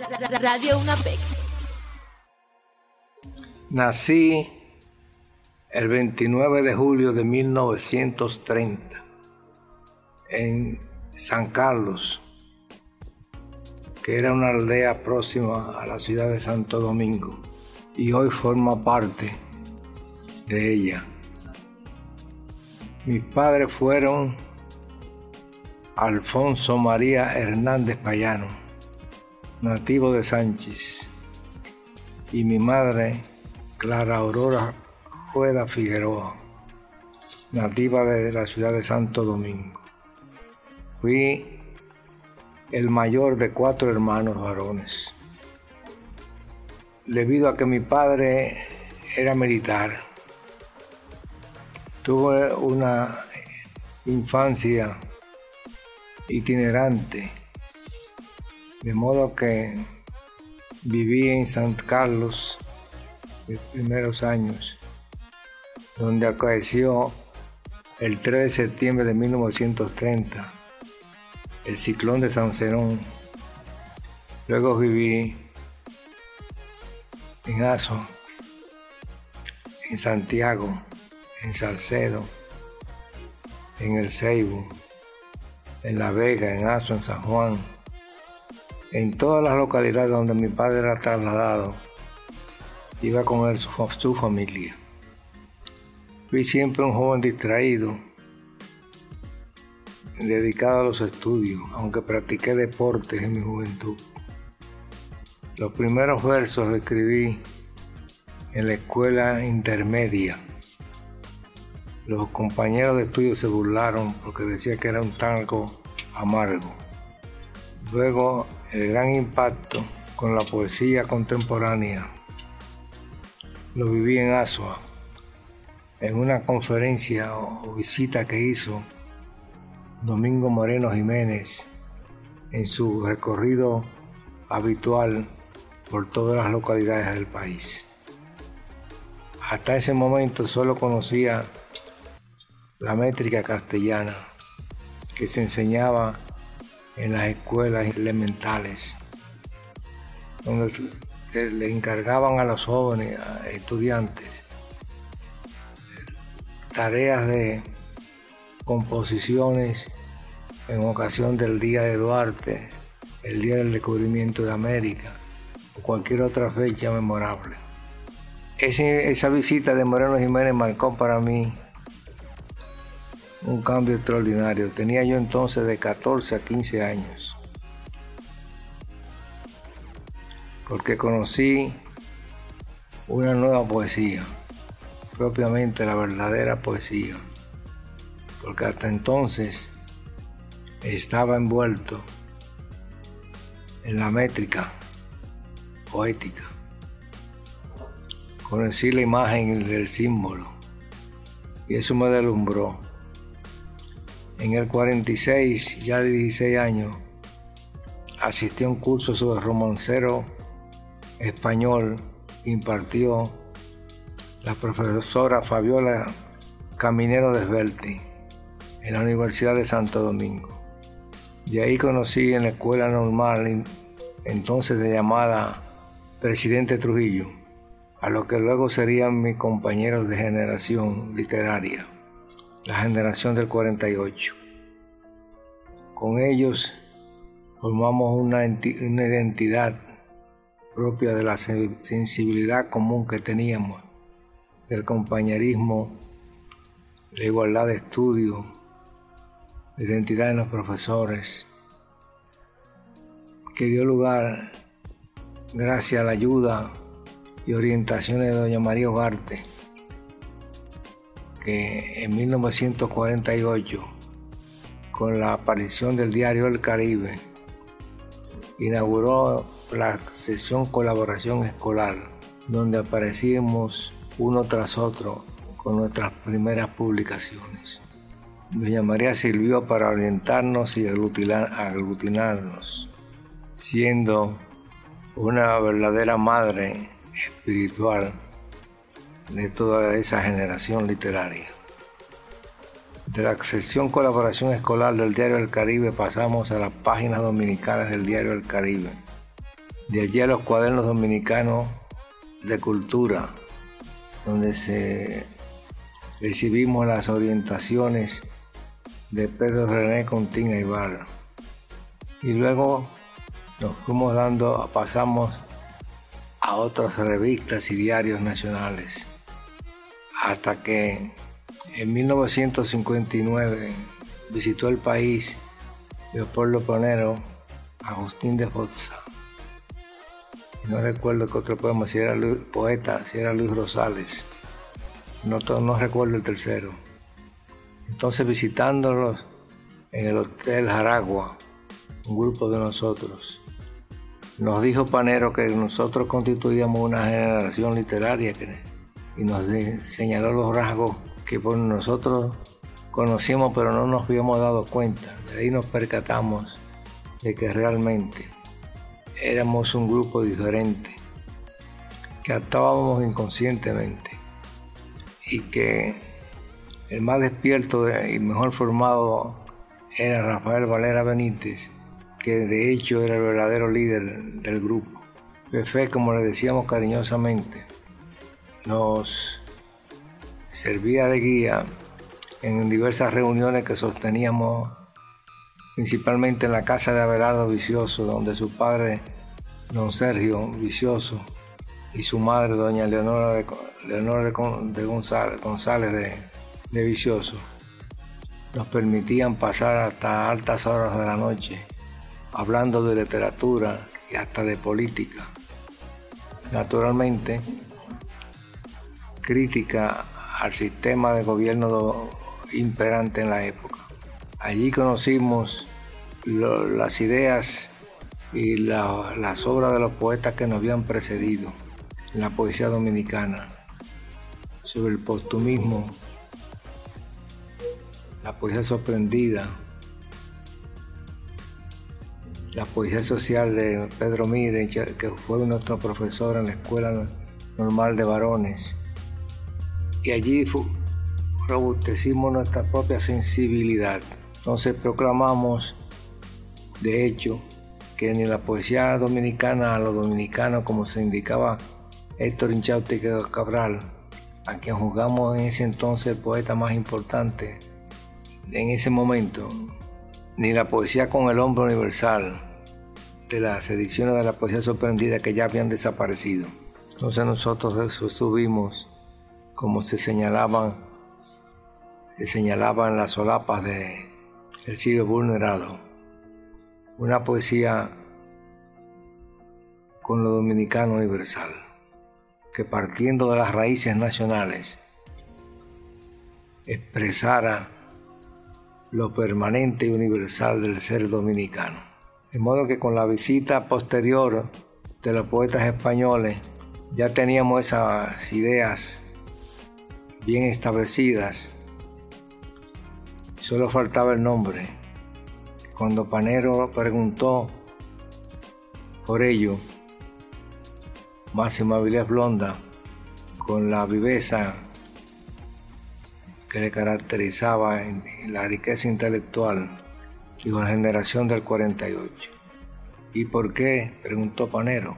Radio UNAPEC. Nací el 29 de julio de 1930 en San Carlos, que era una aldea próxima a la ciudad de Santo Domingo y hoy forma parte de ella. Mis padres fueron Alfonso María Hernández Payano, nativo de Sánchez, y mi madre Clara Aurora Jueda Figueroa, nativa de la ciudad de Santo Domingo. Fui el mayor de cuatro hermanos varones. Debido a que mi padre era militar, tuve una infancia itinerante, de modo que viví en San Carlos mis primeros años, donde acaeció el 3 de septiembre de 1930 el ciclón de San Cerón. Luego viví en Aso, en Santiago, en Salcedo, en El Ceibo, en La Vega, en Aso, en San Juan, en todas las localidades donde mi padre era trasladado, iba con él su, familia. Fui siempre un joven distraído, dedicado a los estudios, aunque practiqué deportes en mi juventud. Los primeros versos los escribí en la escuela intermedia. Los compañeros de estudio se burlaron porque decía que era un tango amargo. Luego el gran impacto con la poesía contemporánea lo viví en Asua, en una conferencia o visita que hizo Domingo Moreno Jiménez en su recorrido habitual por todas las localidades del país. Hasta ese momento solo conocía la métrica castellana que se enseñaba en las escuelas elementales, donde le encargaban a los jóvenes, a estudiantes, tareas de composiciones en ocasión del Día de Duarte, el Día del Descubrimiento de América o cualquier otra fecha memorable. esa visita de Moreno Jiménez marcó para mí un cambio extraordinario. Tenía yo entonces de 14 a 15 años. Porque conocí una nueva poesía, propiamente la verdadera poesía porque hasta entonces estaba envuelto en la métrica poética. Conocí la imagen del símbolo y eso me deslumbró. En el 46, ya de 16 años, asistí a un curso sobre romancero español impartió la profesora Fabiola Caminero de Svelti en la Universidad de Santo Domingo. De ahí conocí en la escuela normal, entonces de llamada Presidente Trujillo, a lo que luego serían mis compañeros de generación literaria, la generación del 48. Con ellos formamos una, una identidad propia de la sensibilidad común que teníamos, del compañerismo, la igualdad de estudio, la identidad de los profesores, que dio lugar, gracias a la ayuda y orientaciones de doña María Ugarte, que en 1948, con la aparición del diario El Caribe, inauguró la sesión colaboración escolar, donde aparecimos uno tras otro con nuestras primeras publicaciones. Doña María sirvió para orientarnos y aglutinarnos, siendo una verdadera madre espiritual de toda esa generación literaria. De la sección colaboración escolar del Diario del Caribe pasamos a las páginas dominicales del Diario del Caribe, De allí a los cuadernos dominicanos de cultura, donde se recibimos las orientaciones de Pedro René Contín Ibarra. Y luego nos fuimos dando, pasamos a otras revistas y diarios nacionales, hasta que en 1959 visitó el país Leopoldo Ponero, Agustín de Fossa. No recuerdo qué otro poema, si era poeta, si era Luis Rosales. No, no recuerdo el tercero. Entonces visitándolos en el Hotel Jaragua, un grupo de nosotros, nos dijo Panero que nosotros constituíamos una generación literaria y nos señaló los rasgos que por nosotros conocíamos pero no nos habíamos dado cuenta. De ahí nos percatamos de que realmente éramos un grupo diferente, que actuábamos inconscientemente y que el más despierto y mejor formado era Rafael Valera Benítez, que de hecho era el verdadero líder del grupo. Pefe, como le decíamos cariñosamente, nos servía de guía en diversas reuniones que sosteníamos principalmente en la casa de Abelardo Vicioso, donde su padre, don Sergio Vicioso, y su madre, doña Leonora de, González, de Vicioso, nos permitían pasar hasta altas horas de la noche hablando de literatura y hasta de política. Naturalmente, crítica al sistema de gobierno imperante en la época. Allí conocimos las ideas y las obras de los poetas que nos habían precedido en la poesía dominicana, sobre el postumismo, la poesía sorprendida, la poesía social de Pedro Mire, que fue nuestro profesor en la Escuela Normal de Varones. Y allí robustecimos nuestra propia sensibilidad. Entonces proclamamos, de hecho, que ni la poesía dominicana a los dominicanos, como se indicaba Héctor Inchausti Cabral, a quien juzgamos en ese entonces el poeta más importante en ese momento, ni la poesía con el hombre universal de las ediciones de la poesía sorprendida que ya habían desaparecido. Entonces nosotros subimos, como se señalaban, se señalaban las solapas de El siglo vulnerado, una poesía con lo dominicano universal, que partiendo de las raíces nacionales expresara lo permanente y universal del ser dominicano. De modo que con la visita posterior de los poetas españoles ya teníamos esas ideas bien establecidas. Solo faltaba el nombre. Cuando Panero preguntó por ello, Máximo Avilés Blonda, con la viveza que le caracterizaba en, la riqueza intelectual con la generación del 48. ¿Y por qué? preguntó Panero.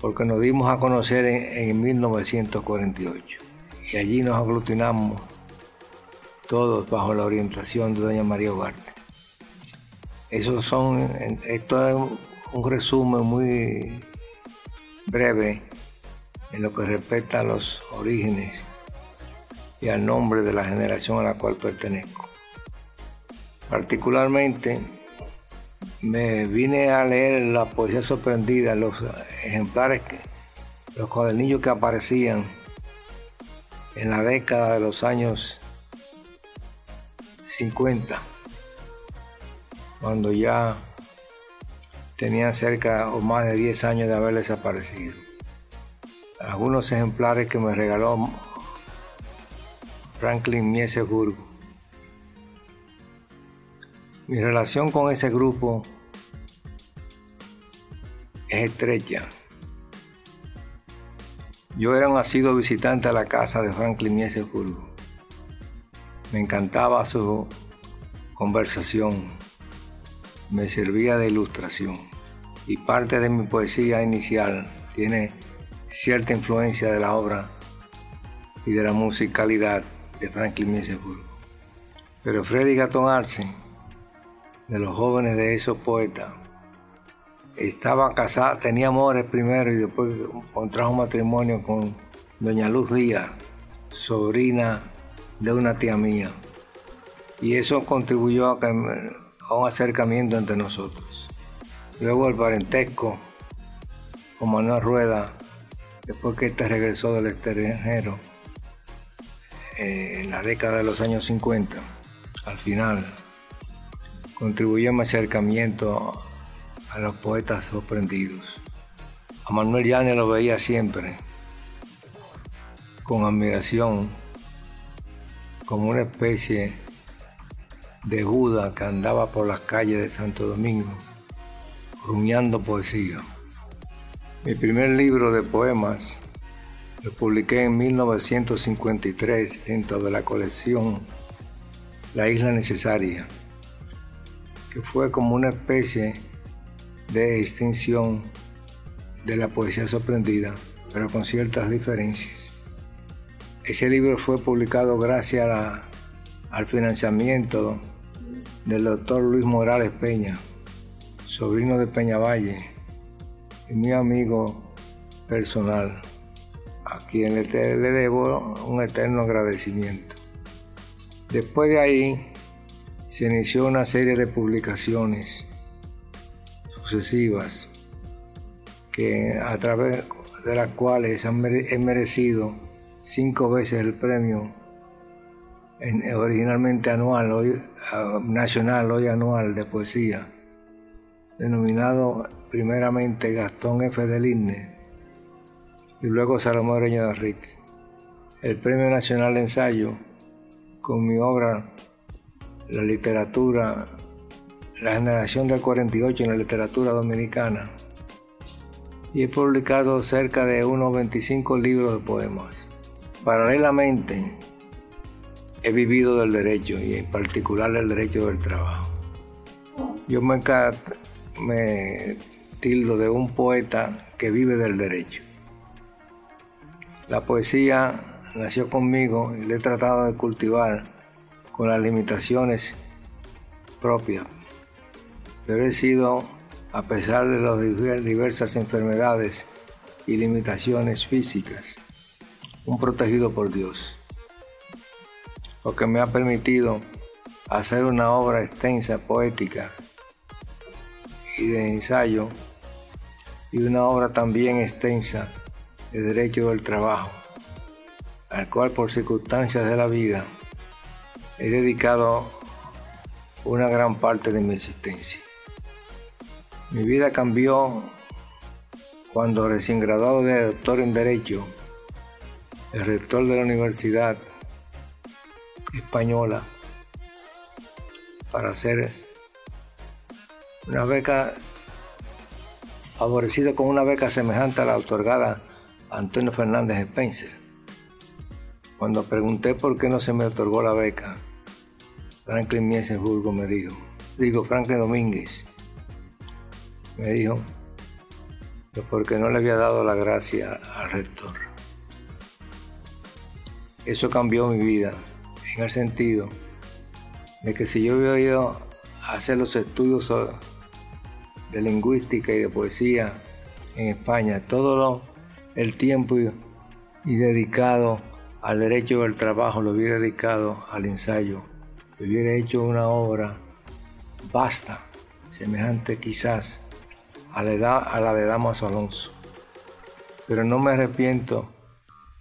Porque nos dimos a conocer en, en 1948 y allí nos aglutinamos todos bajo la orientación de doña María Ugarte. Esos son, esto es un resumen muy breve en lo que respecta a los orígenes y al nombre de la generación a la cual pertenezco. Particularmente me vine a leer la poesía sorprendida, los ejemplares, los cuadernillos que aparecían en la década de los años 50, cuando ya tenían cerca o más de 10 años de haber desaparecido. Algunos ejemplares que me regaló Franklin Miesesburgo. Mi relación con ese grupo es estrecha. Yo era un asiduo visitante a la casa de Franklin Miesesburgo. Me encantaba su conversación. Me servía de ilustración. y parte de mi poesía inicial tiene cierta influencia de la obra y de la musicalidad de Franklin Mieseburgo. Pero Freddy Gatón Arce, de los jóvenes de esos poetas, estaba casado, tenía amores primero y después contrajo matrimonio con doña Luz Díaz, sobrina de una tía mía. Y eso contribuyó a, a un acercamiento entre nosotros. Luego el parentesco con Manuel Rueda, después que este regresó del extranjero eh, en la década de los años 50, al final, contribuyó a mi acercamiento a los poetas sorprendidos. A Manuel Llanes lo veía siempre con admiración, como una especie de Buda que andaba por las calles de Santo Domingo, rumiando poesía. Mi primer libro de poemas lo publiqué en 1953 dentro de la colección La Isla Necesaria, que fue como una especie de extinción de la poesía sorprendida, pero con ciertas diferencias. Ese libro fue publicado gracias al financiamiento del doctor Luis Morales Peña, sobrino de Peña Valle y mi amigo personal, a quien le, le debo un eterno agradecimiento. Después de ahí se inició una serie de publicaciones sucesivas que a través de las cuales he merecido cinco veces el premio originalmente anual, hoy, nacional, hoy anual de poesía, denominado primeramente Gastón F. del y luego Salomón Reño de Rick. El Premio Nacional de Ensayo con mi obra La literatura, la generación del 48 en la literatura dominicana. Y he publicado cerca de unos 25 libros de poemas. Paralelamente, he vivido del derecho y en particular el derecho del trabajo. Yo me, me tildo de un poeta que vive del derecho. La poesía nació conmigo y la he tratado de cultivar con las limitaciones propias, pero he sido, a pesar de las diversas enfermedades y limitaciones físicas, un protegido por Dios, lo que me ha permitido hacer una obra extensa, poética y de ensayo, y una obra también extensa de derecho del trabajo, al cual por circunstancias de la vida he dedicado una gran parte de mi existencia. Mi vida cambió cuando recién graduado de doctor en Derecho el rector de la Universidad Española para hacer una beca favorecida con una beca semejante a la otorgada a Antonio Fernández Spencer. Cuando pregunté por qué no se me otorgó la beca, Franklin Miesensburgo me dijo, digo Franklin Domínguez, me dijo que porque no le había dado la gracia al rector. Eso cambió mi vida en el sentido de que si yo hubiera ido a hacer los estudios de lingüística y de poesía en España, todo el tiempo y, dedicado al derecho del trabajo lo hubiera dedicado al ensayo, hubiera hecho una obra vasta, semejante quizás a la, edad, a la de Damas Alonso. Pero no me arrepiento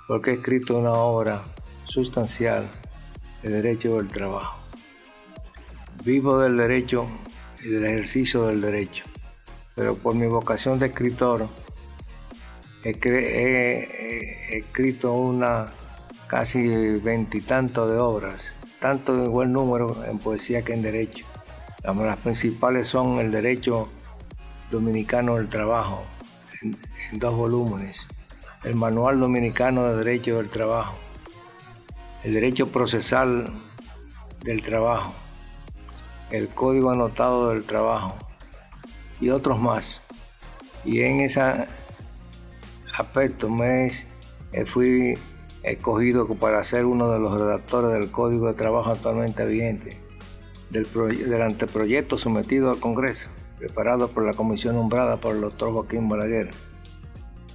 porque he escrito una obra sustancial el derecho del trabajo. Vivo del derecho y del ejercicio del derecho, pero por mi vocación de escritor he, escrito una casi veintitantos de obras, tanto de igual número en poesía que en derecho. Las principales son el derecho dominicano del trabajo, en dos volúmenes, el Manual Dominicano de Derecho del Trabajo, el derecho procesal del trabajo, el código anotado del trabajo. Y otros más. Y en ese aspecto me eh, fui escogido para ser uno de los redactores del Código de Trabajo actualmente vigente, del, del anteproyecto sometido al Congreso, preparado por la comisión nombrada por el doctor Joaquín Balaguer.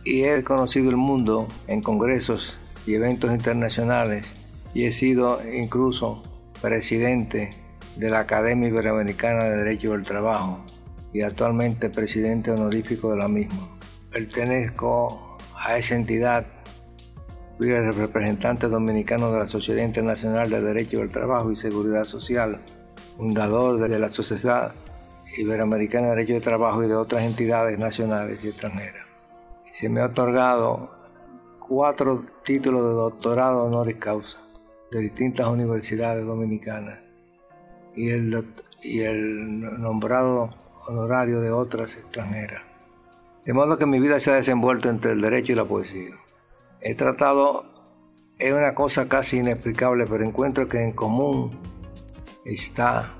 Y he conocido el mundo en congresos y eventos internacionales y he sido incluso presidente de la Academia Iberoamericana de Derecho del Trabajo y actualmente presidente honorífico de la misma. Pertenezco a esa entidad, fui el representante dominicano de la Sociedad Internacional de Derecho del Trabajo y Seguridad Social, fundador de la Sociedad Iberoamericana de Derecho del Trabajo y de otras entidades nacionales y extranjeras. Se me ha otorgado cuatro títulos de doctorado honoris causa de distintas universidades dominicanas y el, y el nombrado honorario de otras extranjeras. De modo que mi vida se ha desenvuelto entre el derecho y la poesía. He tratado, es una cosa casi inexplicable, pero encuentro que en común está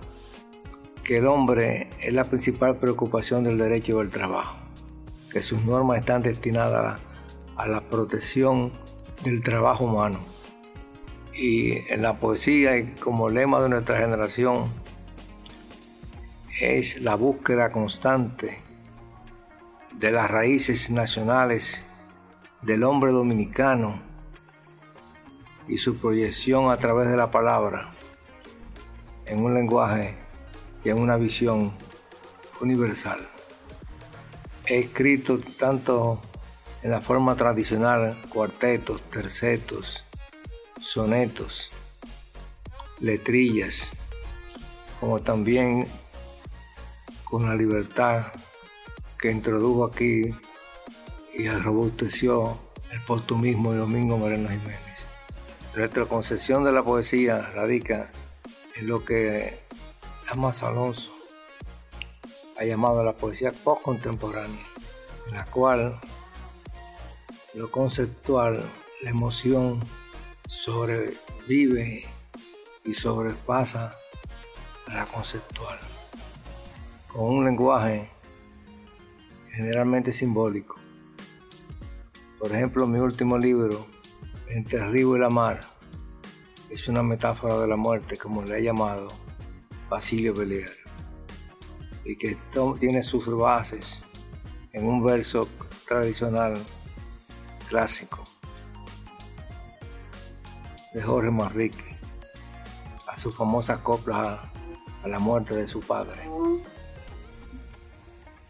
que el hombre es la principal preocupación del derecho del trabajo, que sus normas están destinadas a la protección del trabajo humano. Y en la poesía como lema de nuestra generación es la búsqueda constante de las raíces nacionales del hombre dominicano y su proyección a través de la palabra en un lenguaje y en una visión universal. He escrito tanto en la forma tradicional cuartetos, tercetos, sonetos, letrillas, como también con la libertad que introdujo aquí y robusteció el postumismo de Domingo Moreno Jiménez. Nuestra concepción de la poesía radica en lo que Damas Alonso ha llamado la poesía post-contemporánea, en la cual lo conceptual, la emoción, sobrevive y sobrepasa a la conceptual, con un lenguaje generalmente simbólico. Por ejemplo, mi último libro, Entre el río y la mar, es una metáfora de la muerte, como le ha llamado Basilio Belier, y que tiene sus bases en un verso tradicional clásico de Jorge Manrique a su famosa copla a, la muerte de su padre.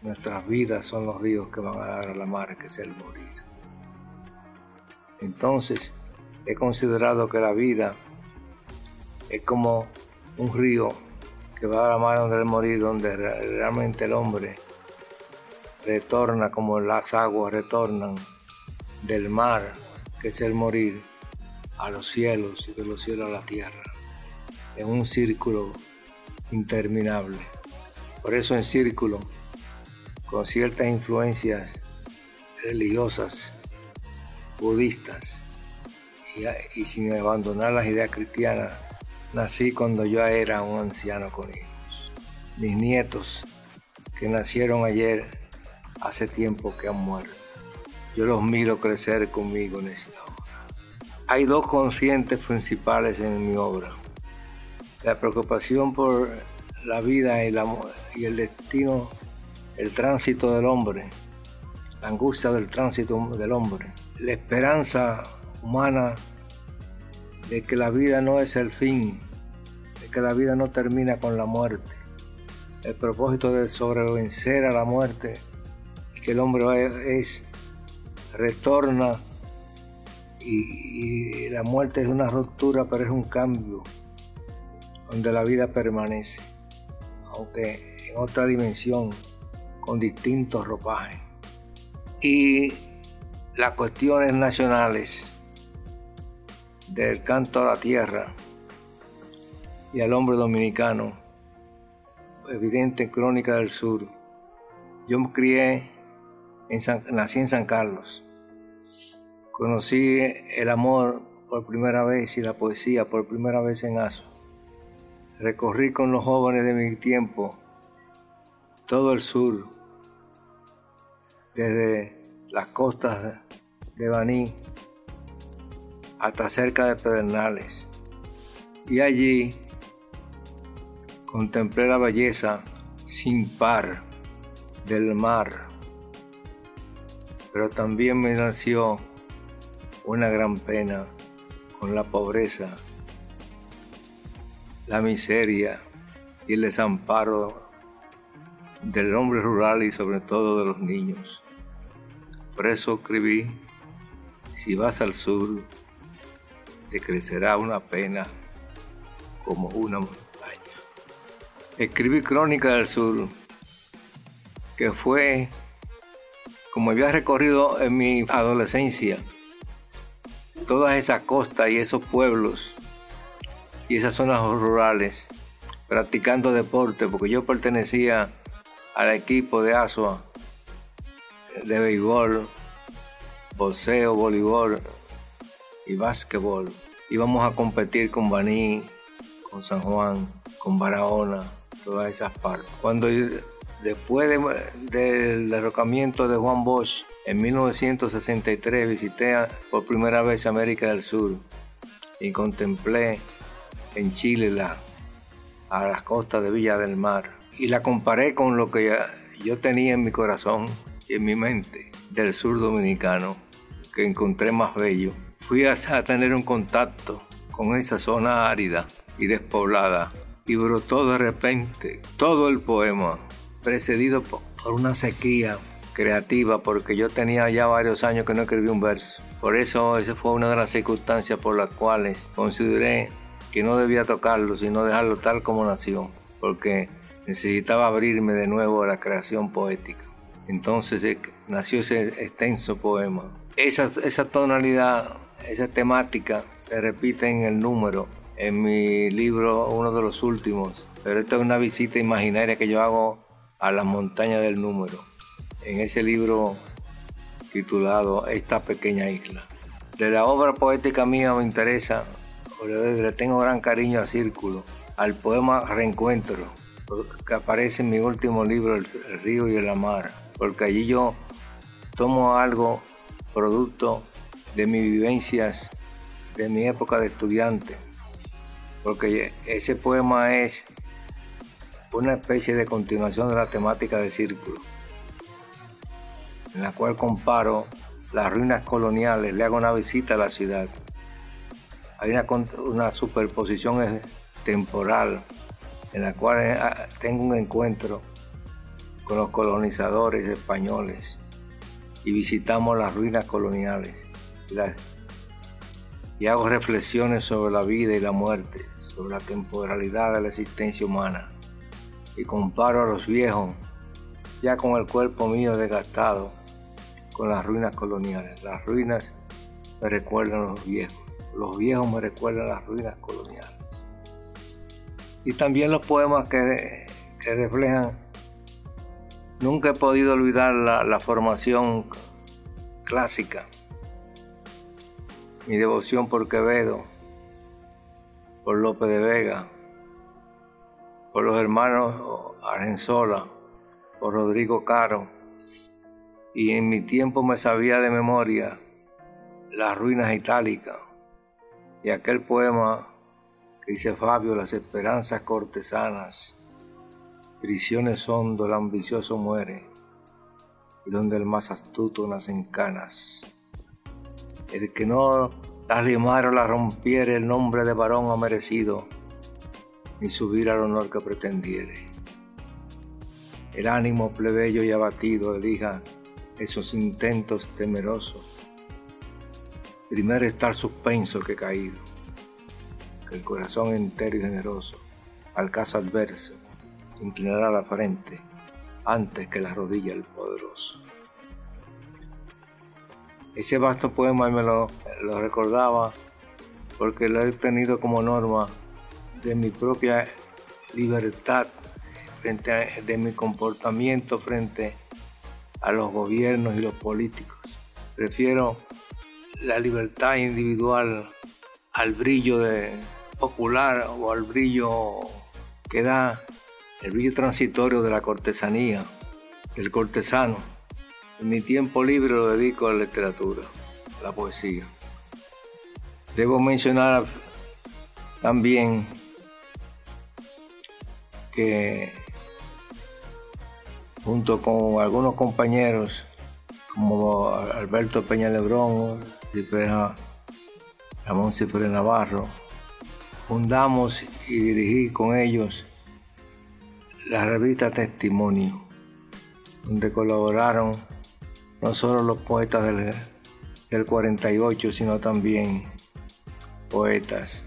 Nuestras vidas son los ríos que van a dar a la mar, que es el morir. Entonces, he considerado que la vida es como un río que va a la mar donde el morir, donde realmente el hombre retorna como las aguas retornan del mar, que es el morir, a los cielos y de los cielos a la tierra, en un círculo interminable. Por eso en círculo, con ciertas influencias religiosas, budistas, y, sin abandonar las ideas cristianas, nací cuando yo era un anciano con hijos. Mis nietos, que nacieron ayer, hace tiempo que han muerto. Yo los miro crecer conmigo en esta hora. Hay dos conscientes principales en mi obra. La preocupación por la vida y, y el destino, el tránsito del hombre, la angustia del tránsito del hombre, la esperanza humana de que la vida no es el fin, de que la vida no termina con la muerte, el propósito de sobrevencer a la muerte, que el hombre es, retorna y, la muerte es una ruptura, pero es un cambio donde la vida permanece, aunque en otra dimensión, con distintos ropajes. Y las cuestiones nacionales del canto a la tierra y al hombre dominicano, evidente en Crónica del Sur. Yo me crié, en nací en San Carlos Conocí el amor por primera vez y la poesía por primera vez en Aso. Recorrí con los jóvenes de mi tiempo todo el sur, desde las costas de Baní hasta cerca de Pedernales. Y allí contemplé la belleza sin par del mar, pero también me nació una gran pena con la pobreza, la miseria y el desamparo del hombre rural y sobre todo de los niños. Por eso escribí, si vas al sur, te crecerá una pena como una montaña. Escribí Crónica del Sur, que fue como había recorrido en mi adolescencia, todas esas costas y esos pueblos y esas zonas rurales, practicando deporte, porque yo pertenecía al equipo de Asua, de béisbol, boxeo, voleibol y básquetbol. Íbamos a competir con Baní, con San Juan, con Barahona, todas esas partes. Cuando después del derrocamiento de Juan Bosch, en 1963 visité por primera vez América del Sur y contemplé en Chile la, a las costas de Villa del Mar y la comparé con lo que yo tenía en mi corazón y en mi mente del sur dominicano que encontré más bello. Fui a, tener un contacto con esa zona árida y despoblada y brotó de repente todo el poema, precedido por una sequía creativa, porque yo tenía ya varios años que no escribí un verso. Por eso esa fue una de las circunstancias por las cuales consideré que no debía tocarlo, sino dejarlo tal como nació, porque necesitaba abrirme de nuevo a la creación poética. Entonces eh, nació ese extenso poema. Esa, esa tonalidad, esa temática se repite en el número, en mi libro, uno de los últimos, pero esta es una visita imaginaria que yo hago a las montañas del número, en ese libro titulado Esta pequeña isla. De la obra poética mía me interesa, le tengo gran cariño a Círculo, al poema Reencuentro, que aparece en mi último libro, El río y el mar, porque allí yo tomo algo producto de mis vivencias de mi época de estudiante, porque ese poema es una especie de continuación de la temática del círculo, en la cual comparo las ruinas coloniales, le hago una visita a la ciudad. Hay una, una superposición temporal en la cual eh, ah, tengo un encuentro con los colonizadores españoles y visitamos las ruinas coloniales y, hago reflexiones sobre la vida y la muerte, sobre la temporalidad de la existencia humana y comparo a los viejos ya con el cuerpo mío desgastado con las ruinas coloniales. Las ruinas me recuerdan a los viejos, los viejos me recuerdan a las ruinas coloniales y también los poemas que, reflejan. Nunca he podido olvidar la, formación clásica, mi devoción por Quevedo, por López de Vega, por los hermanos Argenzola, por Rodrigo Caro, y en mi tiempo me sabía de memoria las ruinas itálicas y aquel poema Dice Fabio, las esperanzas cortesanas, prisiones son donde el ambicioso muere y donde el más astuto nacen canas. El que no la rimara o la rompiere el nombre de varón ha merecido, ni subir al honor que pretendiere. El ánimo plebeyo y abatido elija esos intentos temerosos. Primero estar suspenso que caído el corazón entero y generoso, al caso adverso, inclinará la frente antes que la rodilla el poderoso. Ese vasto poema me lo, recordaba porque lo he tenido como norma de mi propia libertad frente a, de mi comportamiento frente a los gobiernos y los políticos. Prefiero la libertad individual al brillo de, popular o al brillo que da el brillo transitorio de la cortesanía, del cortesano, Mi tiempo libre lo dedico a la literatura, a la poesía. Debo mencionar también que junto con algunos compañeros como Alberto Peña Lebrón, Ramón Cifre Navarro, fundamos y dirigí con ellos la revista Testimonio, donde colaboraron no solo los poetas del, del 48, sino también poetas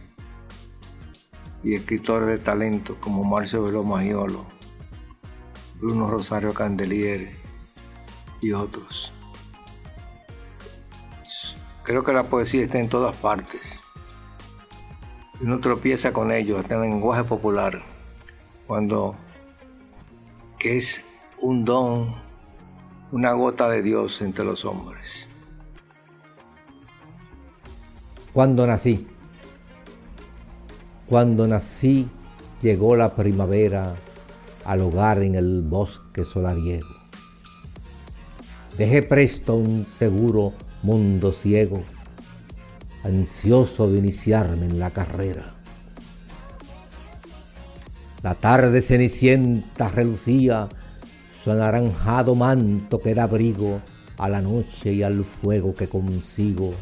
y escritores de talento como Marcio Velo Magiolo, Bruno Rosario Candelier y otros. Creo que la poesía está en todas partes. Uno tropieza con ellos, hasta en el lenguaje popular, cuando que es un don, una gota de Dios entre los hombres. Cuando nací, cuando nací llegó la primavera al hogar en el bosque solariego. Dejé presto un seguro mundo ciego, ansioso de iniciarme en la carrera. La tarde cenicienta relucía su anaranjado manto que da abrigo a la noche y al fuego que consigo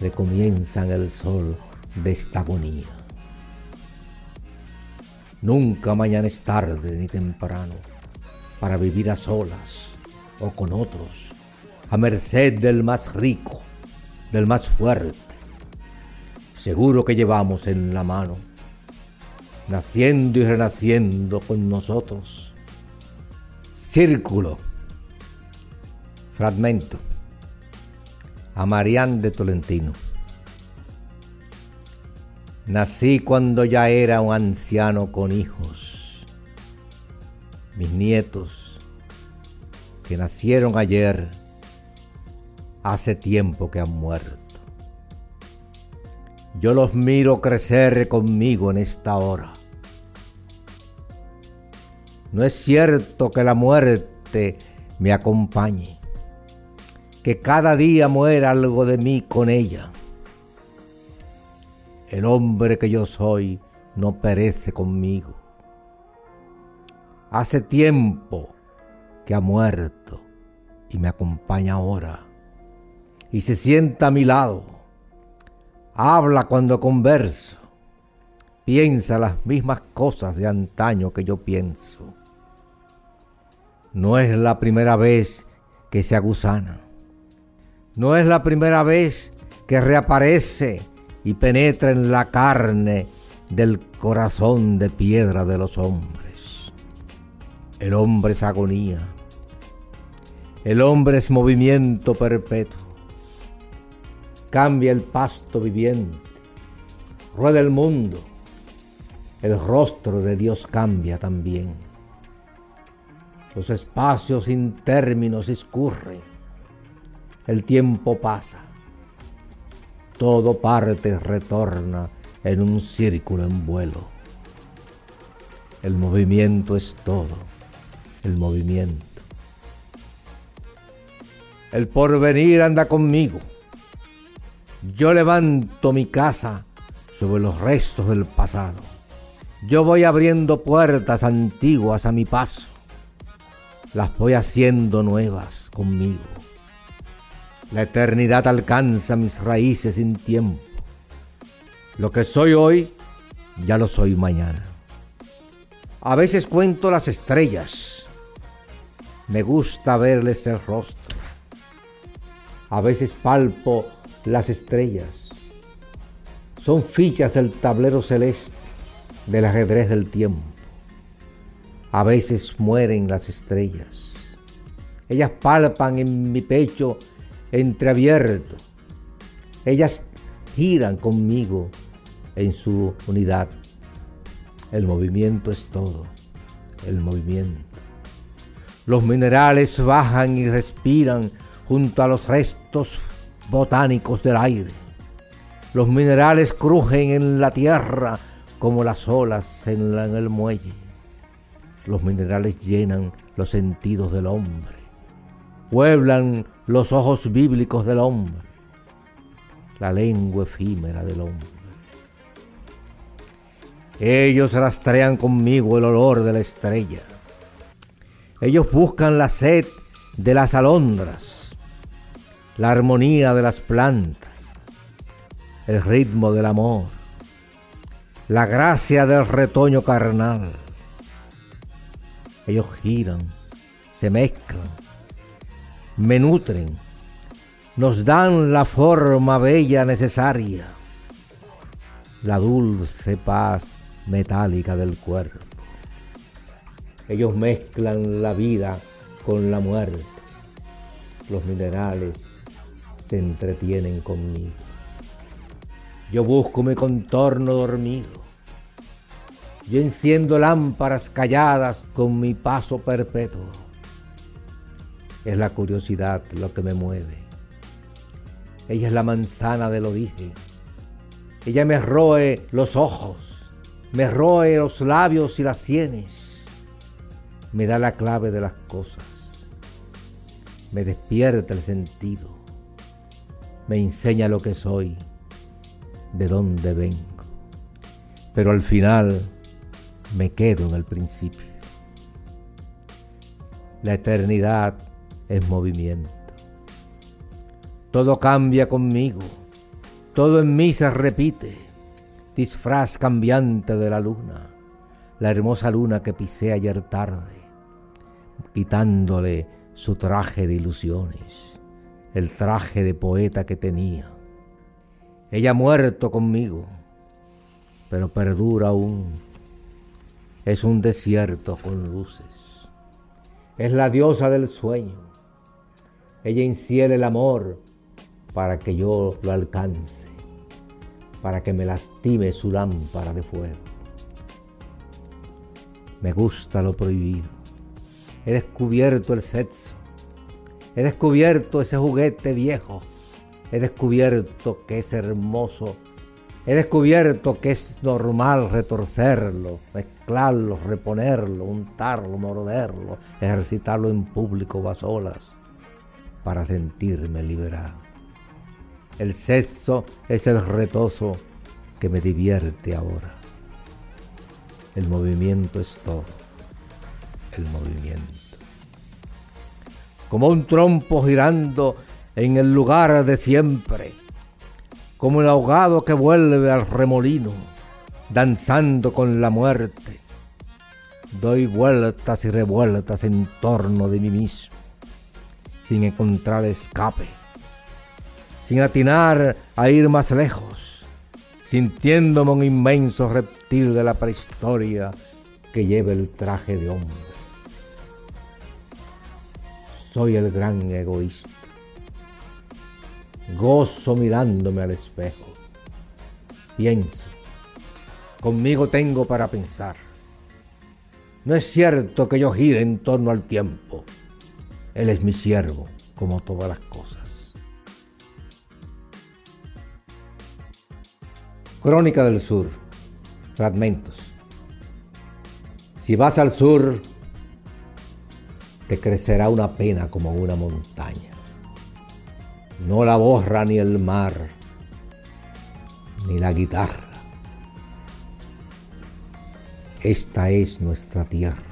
recomienzan el sol de esta agonía. Nunca mañana es tarde ni temprano para vivir a solas o con otros, a merced del más rico, del más fuerte. Seguro que llevamos en la mano, naciendo y renaciendo con nosotros. Círculo. Fragmento. A Marián de Tolentino. Nací cuando ya era un anciano con hijos. Mis nietos, que nacieron ayer, hace tiempo que han muerto. Yo los miro crecer conmigo en esta hora. No es cierto que la muerte me acompañe, que cada día muera algo de mí con ella el hombre que yo soy no perece conmigo. Hace tiempo que ha muerto y me acompaña ahora. Y se sienta a mi lado. Habla cuando converso. Piensa las mismas cosas de antaño que yo pienso. No es la primera vez que se aguzana. No es la primera vez que reaparece y penetra en la carne del corazón de piedra de los hombres. El hombre es agonía. El hombre es movimiento perpetuo. Cambia el pasto viviente. Rueda el mundo. El rostro de Dios cambia también. Los espacios sin términos escurren. El tiempo pasa todo parte retorna en un círculo en vuelo. El movimiento es todo, el movimiento. El porvenir anda conmigo. Yo levanto mi casa sobre los restos del pasado. Yo voy abriendo puertas antiguas a mi paso. Las voy haciendo nuevas conmigo. La eternidad alcanza mis raíces sin tiempo. Lo que soy hoy, ya lo soy mañana. A veces cuento las estrellas. Me gusta verles el rostro. A veces palpo las estrellas. Son fichas del tablero celeste, del ajedrez del tiempo. A veces mueren las estrellas. Ellas palpan en mi pecho entreabierto. Ellas giran conmigo en su unidad. El movimiento es todo, el movimiento. Los minerales bajan y respiran junto a los restos botánicos del aire. Los minerales crujen en la tierra como las olas en, el muelle. Los minerales llenan los sentidos del hombre pueblan los ojos bíblicos del hombre, la lengua efímera del hombre. Ellos rastrean conmigo el olor de la estrella. Ellos buscan la sed de las alondras, la armonía de las plantas, el ritmo del amor, la gracia del retoño carnal. Ellos giran, se mezclan, me nutren, nos dan la forma bella necesaria, la dulce paz metálica del cuerpo. Ellos mezclan la vida con la muerte. Los minerales se entretienen conmigo. Yo busco mi contorno dormido. Yo enciendo lámparas calladas con mi paso perpetuo. Es la curiosidad lo que me mueve. Ella es la manzana del origen. Ella me roe los ojos, me roe los labios y las sienes. Me da la clave de las cosas. Me despierta el sentido. Me enseña lo que soy, de dónde vengo. Pero al final me quedo en el principio. La eternidad es movimiento. Todo cambia conmigo, todo en mí se repite, disfraz cambiante de la luna, la hermosa luna que pisé ayer tarde, quitándole su traje de ilusiones, el traje de poeta que tenía. Ella ha muerto conmigo, pero perdura aún. Es un desierto con luces. Es la diosa del sueño. Ella enciende el amor para que yo lo alcance, para que me lastime su lámpara de fuego. Me gusta lo prohibido. He descubierto el sexo. He descubierto ese juguete viejo. He descubierto que es hermoso. He descubierto que es normal retorcerlo, mezclarlo, reponerlo, untarlo, morderlo, ejercitarlo en público o a solas para sentirme liberado. El sexo es el retoso que me divierte ahora. El movimiento es todo. El movimiento. Como un trompo girando en el lugar de siempre. Como el ahogado que vuelve al remolino, danzando con la muerte. Doy vueltas y revueltas en torno de mí mismo, sin encontrar escape sin atinar a ir más lejos, sintiéndome un inmenso reptil de la prehistoria que lleva el traje de hombre. Soy el gran egoísta. Gozo mirándome al espejo. Pienso. Conmigo tengo para pensar. No es cierto que yo gire en torno al tiempo. Él es mi siervo, como todas las cosas. Crónica del Sur. Fragmentos. Si vas al sur, te crecerá una pena como una montaña. No la borra ni el mar, ni la guitarra. Esta es nuestra tierra,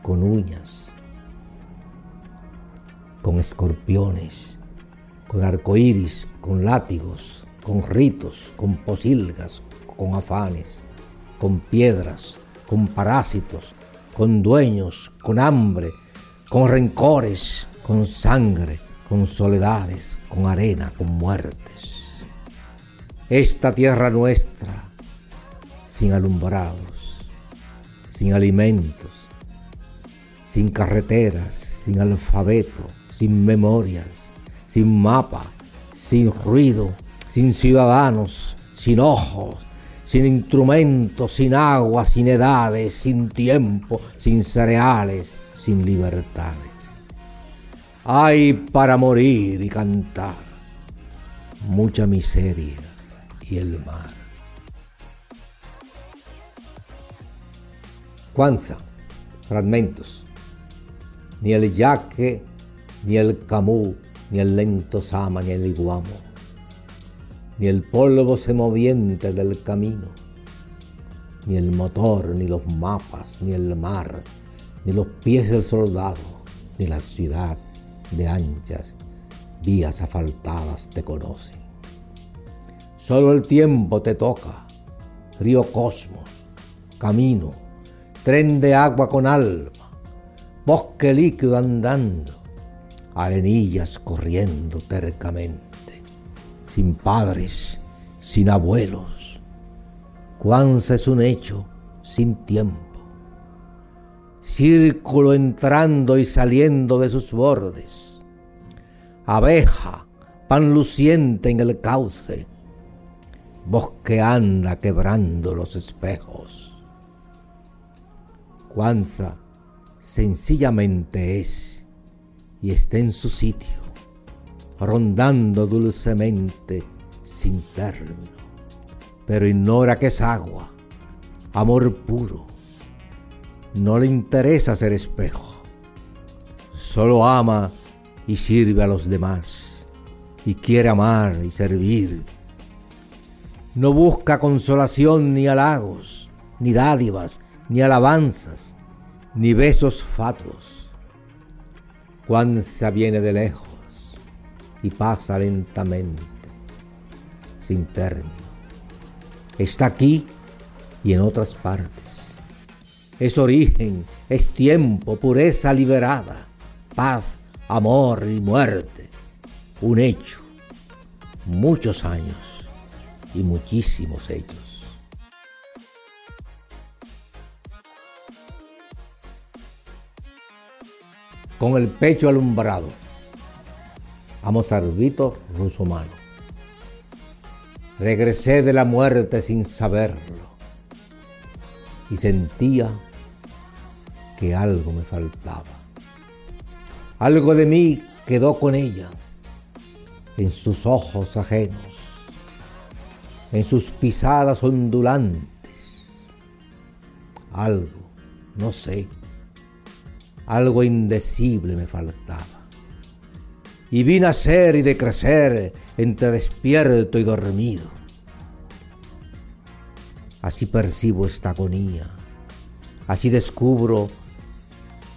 con uñas, con escorpiones, con arcoíris, con látigos, con ritos, con posilgas, con afanes, con piedras, con parásitos, con dueños, con hambre, con rencores, con sangre, con soledades, con arena, con muertes. Esta tierra nuestra, sin alumbrados, sin alimentos, sin carreteras, sin alfabeto, sin memorias, sin mapa, sin ruido, sin ciudadanos, sin ojos, sin instrumentos, sin agua, sin edades, sin tiempo, sin cereales, sin libertades. Hay para morir y cantar mucha miseria y el mar. Kwanzaa, fragmentos. ni el yaque, ni el camú, ni el lento sama, ni el iguamo, ni el polvo semoviente del camino, ni el motor, ni los mapas, ni el mar, ni los pies del soldado, ni la ciudad de anchas vías asfaltadas te conocen. Solo el tiempo te toca, río cosmos, camino, tren de agua con alma, bosque líquido andando, arenillas corriendo tercamente, sin padres, sin abuelos. Cuanza es un hecho sin tiempo, círculo entrando y saliendo de sus bordes, abeja, pan luciente en el cauce, bosque anda quebrando los espejos. Cuanza sencillamente es y está en su sitio, rondando dulcemente sin término, pero ignora que es agua, amor puro. No le interesa ser espejo, solo ama y sirve a los demás, y quiere amar y servir. No busca consolación ni halagos, ni dádivas, ni alabanzas, ni besos fatuos. Cuanza viene de lejos y pasa lentamente, sin término. Está aquí y en otras partes. Es origen, es tiempo, pureza liberada, paz, amor y muerte. Un hecho, muchos años y muchísimos hechos. Con el pecho alumbrado. A Mozarvito Rusomano. Regresé de la muerte sin saberlo y sentía que algo me faltaba. Algo de mí quedó con ella, en sus ojos ajenos, en sus pisadas ondulantes. Algo, no sé algo indecible me faltaba. Y vi nacer y decrecer entre despierto y dormido. Así percibo esta agonía. Así descubro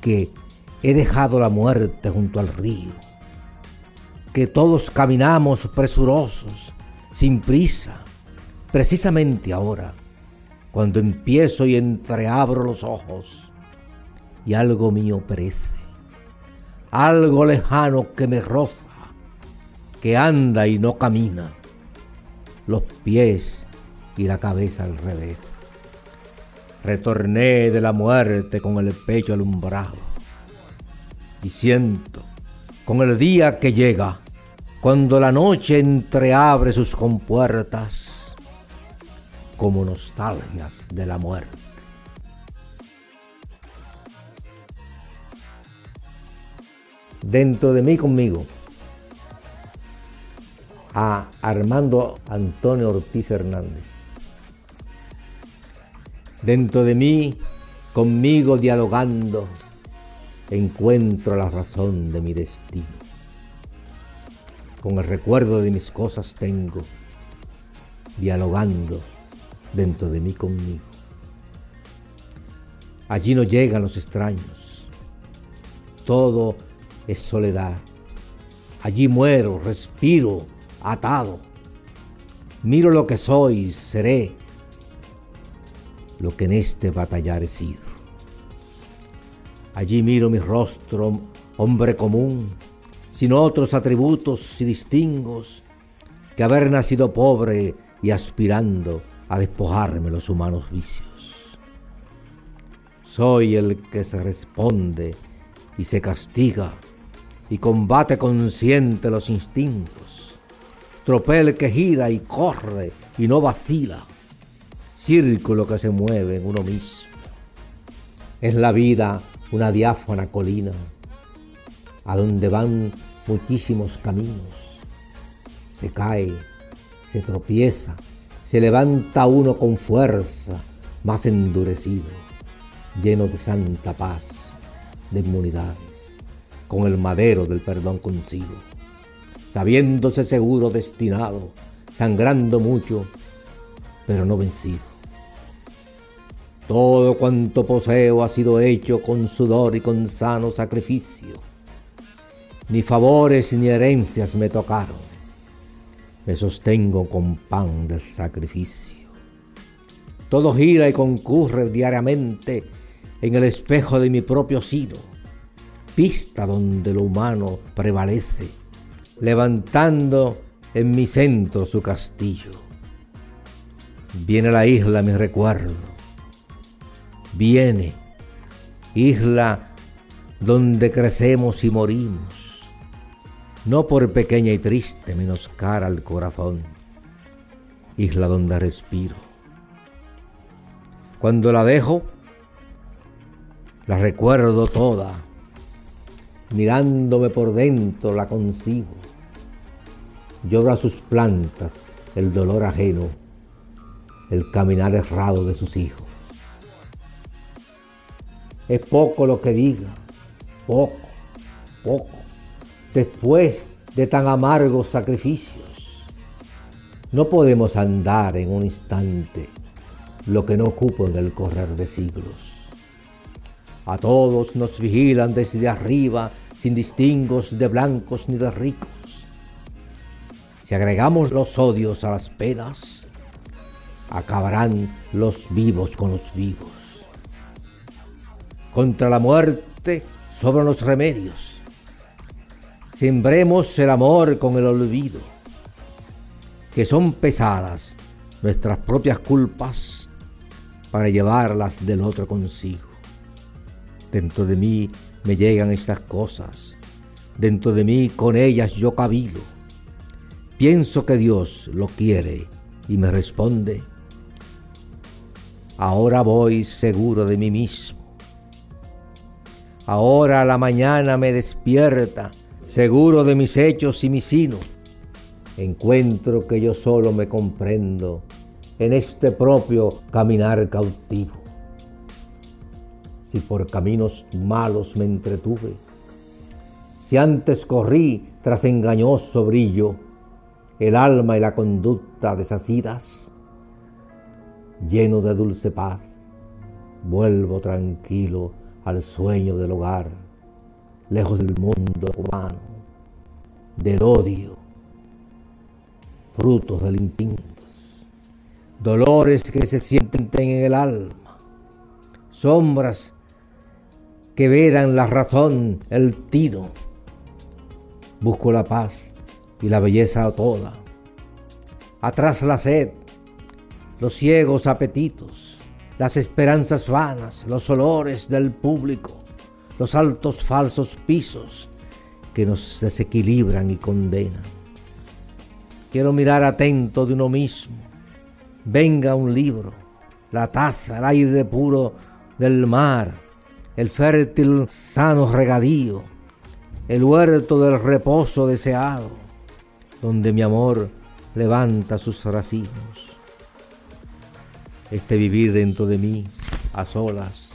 que he dejado la muerte junto al río. Que todos caminamos presurosos, sin prisa, precisamente ahora, cuando empiezo y entreabro los ojos y algo mío perece, algo lejano que me roza, que anda y no camina, los pies y la cabeza al revés. Retorné de la muerte con el pecho alumbrado y siento con el día que llega, cuando la noche entreabre sus compuertas, como nostalgias de la muerte. Dentro de mí conmigo a Armando Antonio Ortiz Hernández. Dentro de mí, conmigo dialogando, encuentro la razón de mi destino. Con el recuerdo de mis cosas tengo, dialogando dentro de mí conmigo. Allí no llegan los extraños. Todo es soledad. Allí muero, respiro, atado. Miro lo que soy, seré, lo que en este batallar he sido. Allí miro mi rostro, hombre común, sin otros atributos y distingos que haber nacido pobre y aspirando a despojarme los humanos vicios. Soy el que se responde y se castiga y combate consciente los instintos. Tropel que gira y corre y no vacila. Círculo que se mueve en uno mismo. Es la vida una diáfana colina a donde van muchísimos caminos. Se cae, se tropieza, se levanta uno con fuerza, más endurecido, lleno de santa paz, de inmunidades con el madero del perdón consigo, sabiéndose seguro destinado, sangrando mucho, pero no vencido. Todo cuanto poseo ha sido hecho con sudor y con sano sacrificio. Ni favores ni herencias me tocaron. Me sostengo con pan del sacrificio. Todo gira y concurre diariamente en el espejo de mi propio sino, pista donde lo humano prevalece, levantando en mi centro su castillo. Viene la isla mi recuerdo, viene, isla donde crecemos y morimos, no por pequeña y triste menoscara al corazón, isla donde respiro. Cuando la dejo, la recuerdo toda, mirándome por dentro la concibo. Llora a sus plantas el dolor ajeno, el caminar errado de sus hijos. Es poco lo que diga, poco, poco, después de tan amargos sacrificios. No podemos andar en un instante lo que no ocupo en el correr de siglos. A todos nos vigilan desde arriba, sin distingos de blancos ni de ricos. Si agregamos los odios a las penas, acabarán los vivos con los vivos. Contra la muerte sobran los remedios. Sembremos el amor con el olvido, que son pesadas nuestras propias culpas para llevarlas del otro consigo. Dentro de mí me llegan estas cosas. Dentro de mí con ellas yo cabilo. Pienso que Dios lo quiere y me responde. Ahora voy seguro de mí mismo. Ahora la mañana me despierta, seguro de mis hechos y mi sino. Encuentro que yo solo me comprendo en este propio caminar cautivo si por caminos malos me entretuve, si antes corrí tras engañoso brillo, el alma y la conducta desasidas, lleno de dulce paz, vuelvo tranquilo al sueño del hogar, lejos del mundo humano, del odio, frutos del instintos, dolores que se sienten en el alma, sombras que vedan la razón, el tiro. Busco la paz y la belleza toda. Atrás la sed, los ciegos apetitos, las esperanzas vanas, los olores del público, los altos falsos pisos que nos desequilibran y condenan. Quiero mirar atento de uno mismo. Venga un libro, la taza, el aire puro del mar, el fértil sano regadío, el huerto del reposo deseado, donde mi amor levanta sus racimos. Este vivir dentro de mí, a solas,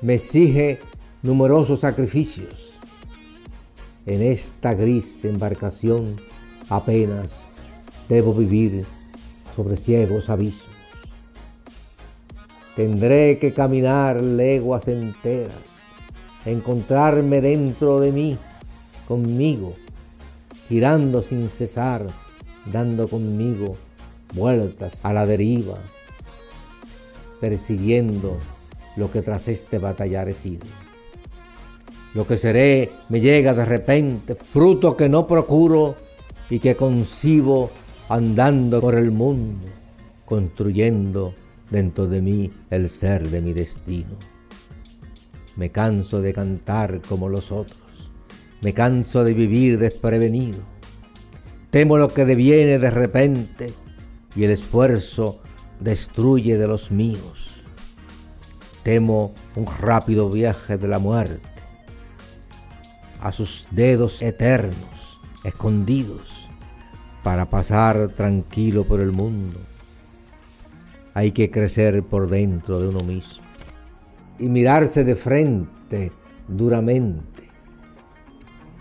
me exige numerosos sacrificios. En esta gris embarcación apenas debo vivir sobre ciegos avisos. Tendré que caminar leguas enteras, encontrarme dentro de mí, conmigo, girando sin cesar, dando conmigo vueltas a la deriva, persiguiendo lo que tras este batallar he sido. Lo que seré me llega de repente, fruto que no procuro y que concibo andando por el mundo, construyendo dentro de mí el ser de mi destino. Me canso de cantar como los otros, me canso de vivir desprevenido. Temo lo que deviene de repente y el esfuerzo destruye de los míos. Temo un rápido viaje de la muerte a sus dedos eternos, escondidos, para pasar tranquilo por el mundo hay que crecer por dentro de uno mismo y mirarse de frente duramente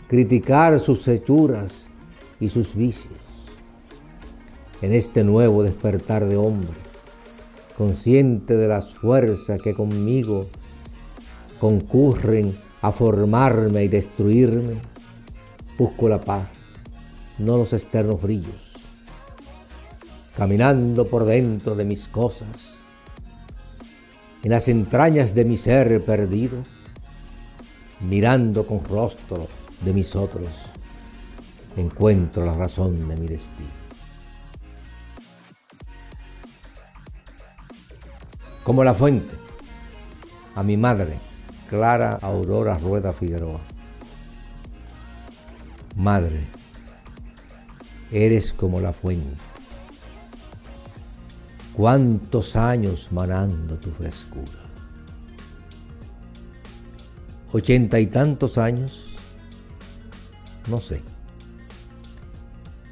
criticar sus hechuras y sus vicios. En este nuevo despertar de hombre, consciente de las fuerzas que conmigo concurren a formarme y destruirme, busco la paz, no los externos brillos. Caminando por dentro de mis cosas, en las entrañas de mi ser perdido, mirando con rostro de mis otros, encuentro la razón de mi destino. Como la fuente, a mi madre, Clara Aurora Rueda Figueroa. Madre, eres como la fuente. Cuántos años manando tu frescura. Ochenta y tantos años, no sé.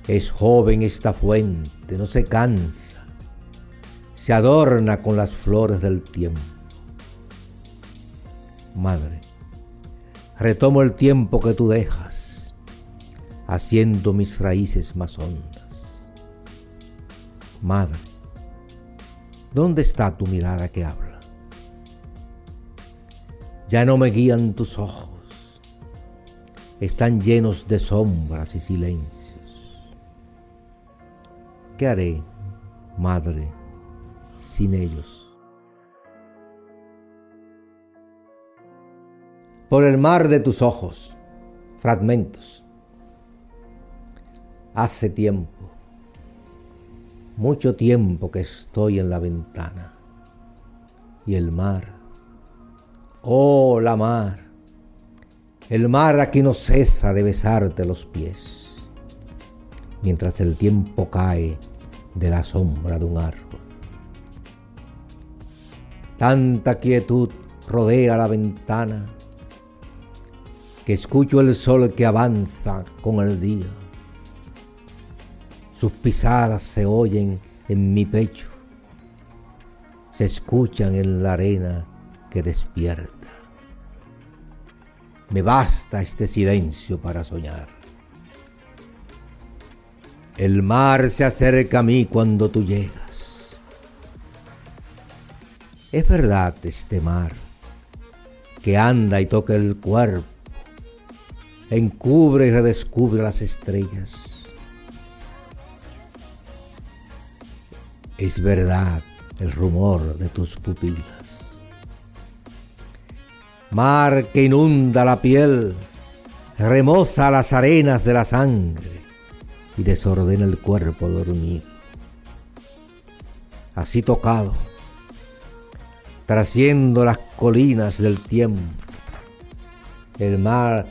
Es joven esta fuente, no se cansa, se adorna con las flores del tiempo Madre, retomo el tiempo que tú dejas, haciendo mis raíces más hondas. Madre, ¿dónde está tu mirada que habla? Ya no me guían tus ojos, están llenos de sombras y silencios. ¿Qué haré, Madre, sin ellos? por el mar de tus ojos, fragmentos. Hace tiempo, mucho tiempo que estoy en la ventana y el mar, oh la mar, el mar aquí no cesa de besarte los pies, mientras el tiempo cae de la sombra de un árbol. Tanta quietud rodea la ventana que escucho el sol que avanza con el día. Sus pisadas se oyen en mi pecho, se escuchan en la arena que despierta. Me basta este silencio para soñar. El mar se acerca a mí cuando tú llegas. Es verdad este mar que anda y toca el cuerpo encubre y redescubre las estrellas. Es verdad el rumor de tus pupilas. Mar que inunda la piel, remoza las arenas de la sangre y desordena el cuerpo dormido. Así tocado, trasciendo las colinas del tiempo, el mar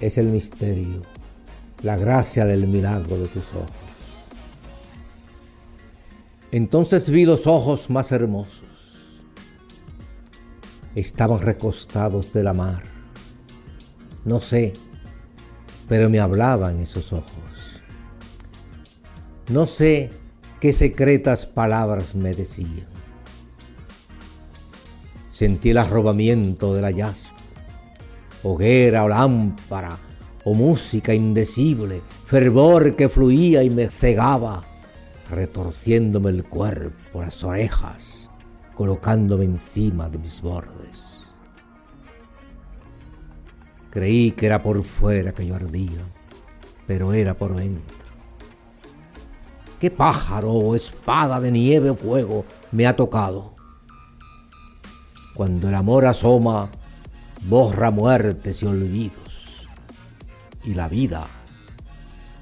es el misterio, la gracia del milagro de tus ojos. Entonces vi los ojos más hermosos. Estaban recostados de la mar. No sé, pero me hablaban esos ojos. No sé qué secretas palabras me decían. Sentí el arrobamiento del hallazgo hoguera o lámpara, o música indecible, fervor que fluía y me cegaba, retorciéndome el cuerpo, las orejas, colocándome encima de mis bordes. Creí que era por fuera que yo ardía, pero era por dentro. ¿Qué pájaro o espada de nieve o fuego me ha tocado? Cuando el amor asoma, borra muertes y olvidos. Y la vida,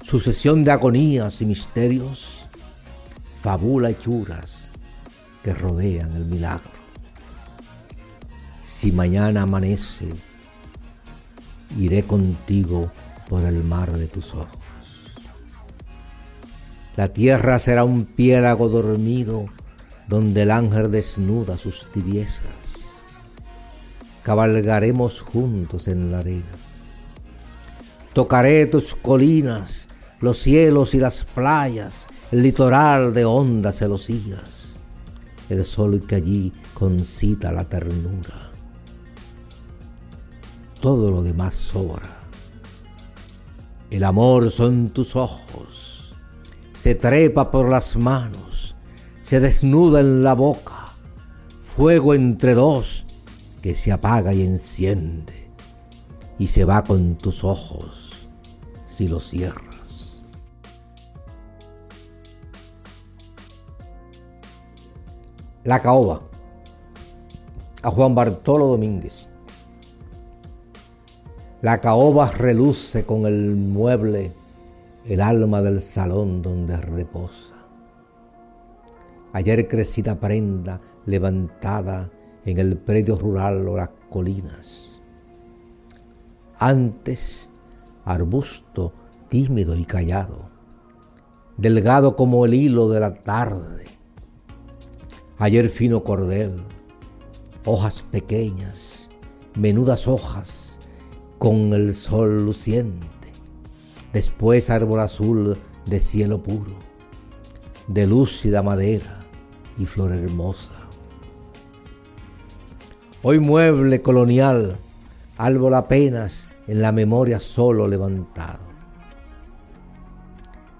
sucesión de agonías y misterios, fabula hechuras que rodean el milagro. Si mañana amanece, iré contigo por el mar de tus ojos. La tierra será un piélago dormido donde el ángel desnuda sus tibiezas cabalgaremos juntos en la arena. Tocaré tus colinas, los cielos y las playas, el litoral de ondas celosías, el sol que allí concita la ternura. Todo lo demás sobra. El amor son tus ojos, se trepa por las manos, se desnuda en la boca, fuego entre dos que se apaga y enciende. Y se va con tus ojos si los cierras. La caoba a Juan Bartolo Domínguez. La caoba reluce con el mueble el alma del salón donde reposa. Ayer crecida prenda levantada en el predio rural o las colinas. Antes, arbusto tímido y callado, delgado como el hilo de la tarde. Ayer fino cordel, hojas pequeñas, menudas hojas con el sol luciente. Después árbol azul de cielo puro, de lúcida madera y flor hermosa. Hoy mueble colonial, árbol apenas en la memoria solo levantado.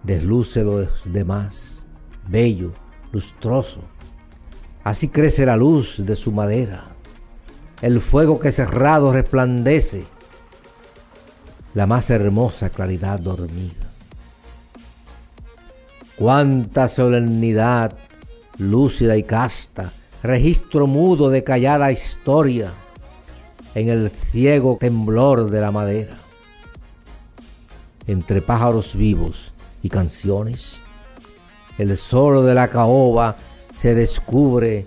Desluce los demás, bello, lustroso. Así crece la luz de su madera, el fuego que cerrado resplandece, la más hermosa claridad dormida. Cuánta solemnidad, lúcida y casta, registro mudo de callada historia en el ciego temblor de la madera. Entre pájaros vivos y canciones, el solo de la caoba se descubre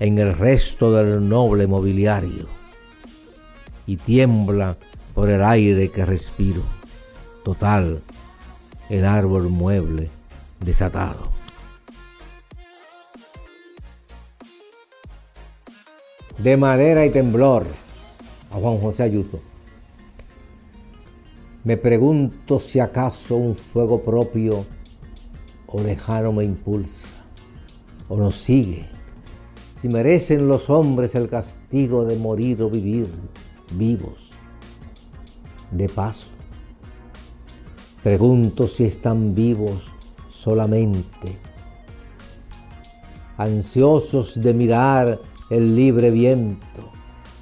en el resto del noble mobiliario y tiembla por el aire que respiro. Total, el árbol mueble desatado. de madera y temblor a Juan José Ayuso. Me pregunto si acaso un fuego propio o lejano me impulsa o nos sigue, si merecen los hombres el castigo de morir o vivir vivos, de paso. Pregunto si están vivos solamente, ansiosos de mirar el libre viento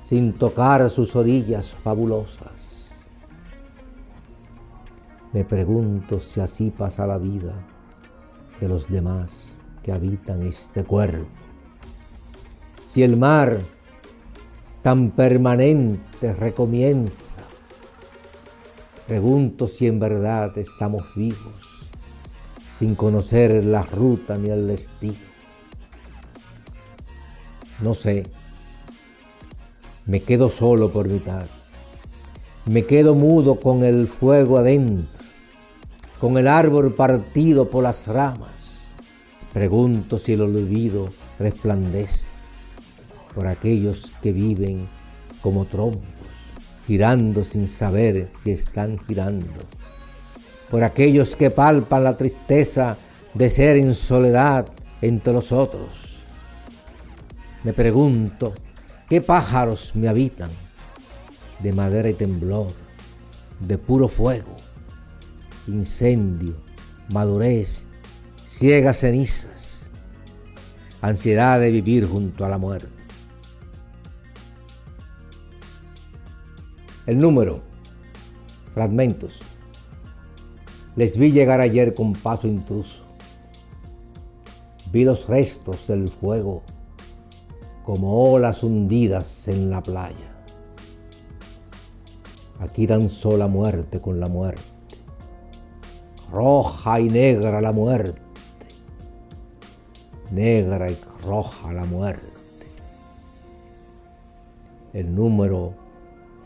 sin tocar sus orillas fabulosas. Me pregunto si así pasa la vida de los demás que habitan este cuerpo. Si el mar tan permanente recomienza. Pregunto si en verdad estamos vivos, sin conocer la ruta ni el destino. No sé. Me quedo solo por mitad. Me quedo mudo con el fuego adentro, con el árbol partido por las ramas. Pregunto si el olvido resplandece por aquellos que viven como trompos, girando sin saber si están girando. Por aquellos que palpan la tristeza de ser en soledad entre los otros me pregunto, ¿qué pájaros me habitan? De madera y temblor, de puro fuego, incendio, madurez, ciegas cenizas, ansiedad de vivir junto a la muerte. El número, fragmentos. Les vi llegar ayer con paso intruso. Vi los restos del fuego como olas hundidas en la playa. Aquí danzó la muerte con la muerte, roja y negra la muerte, negra y roja la muerte. El número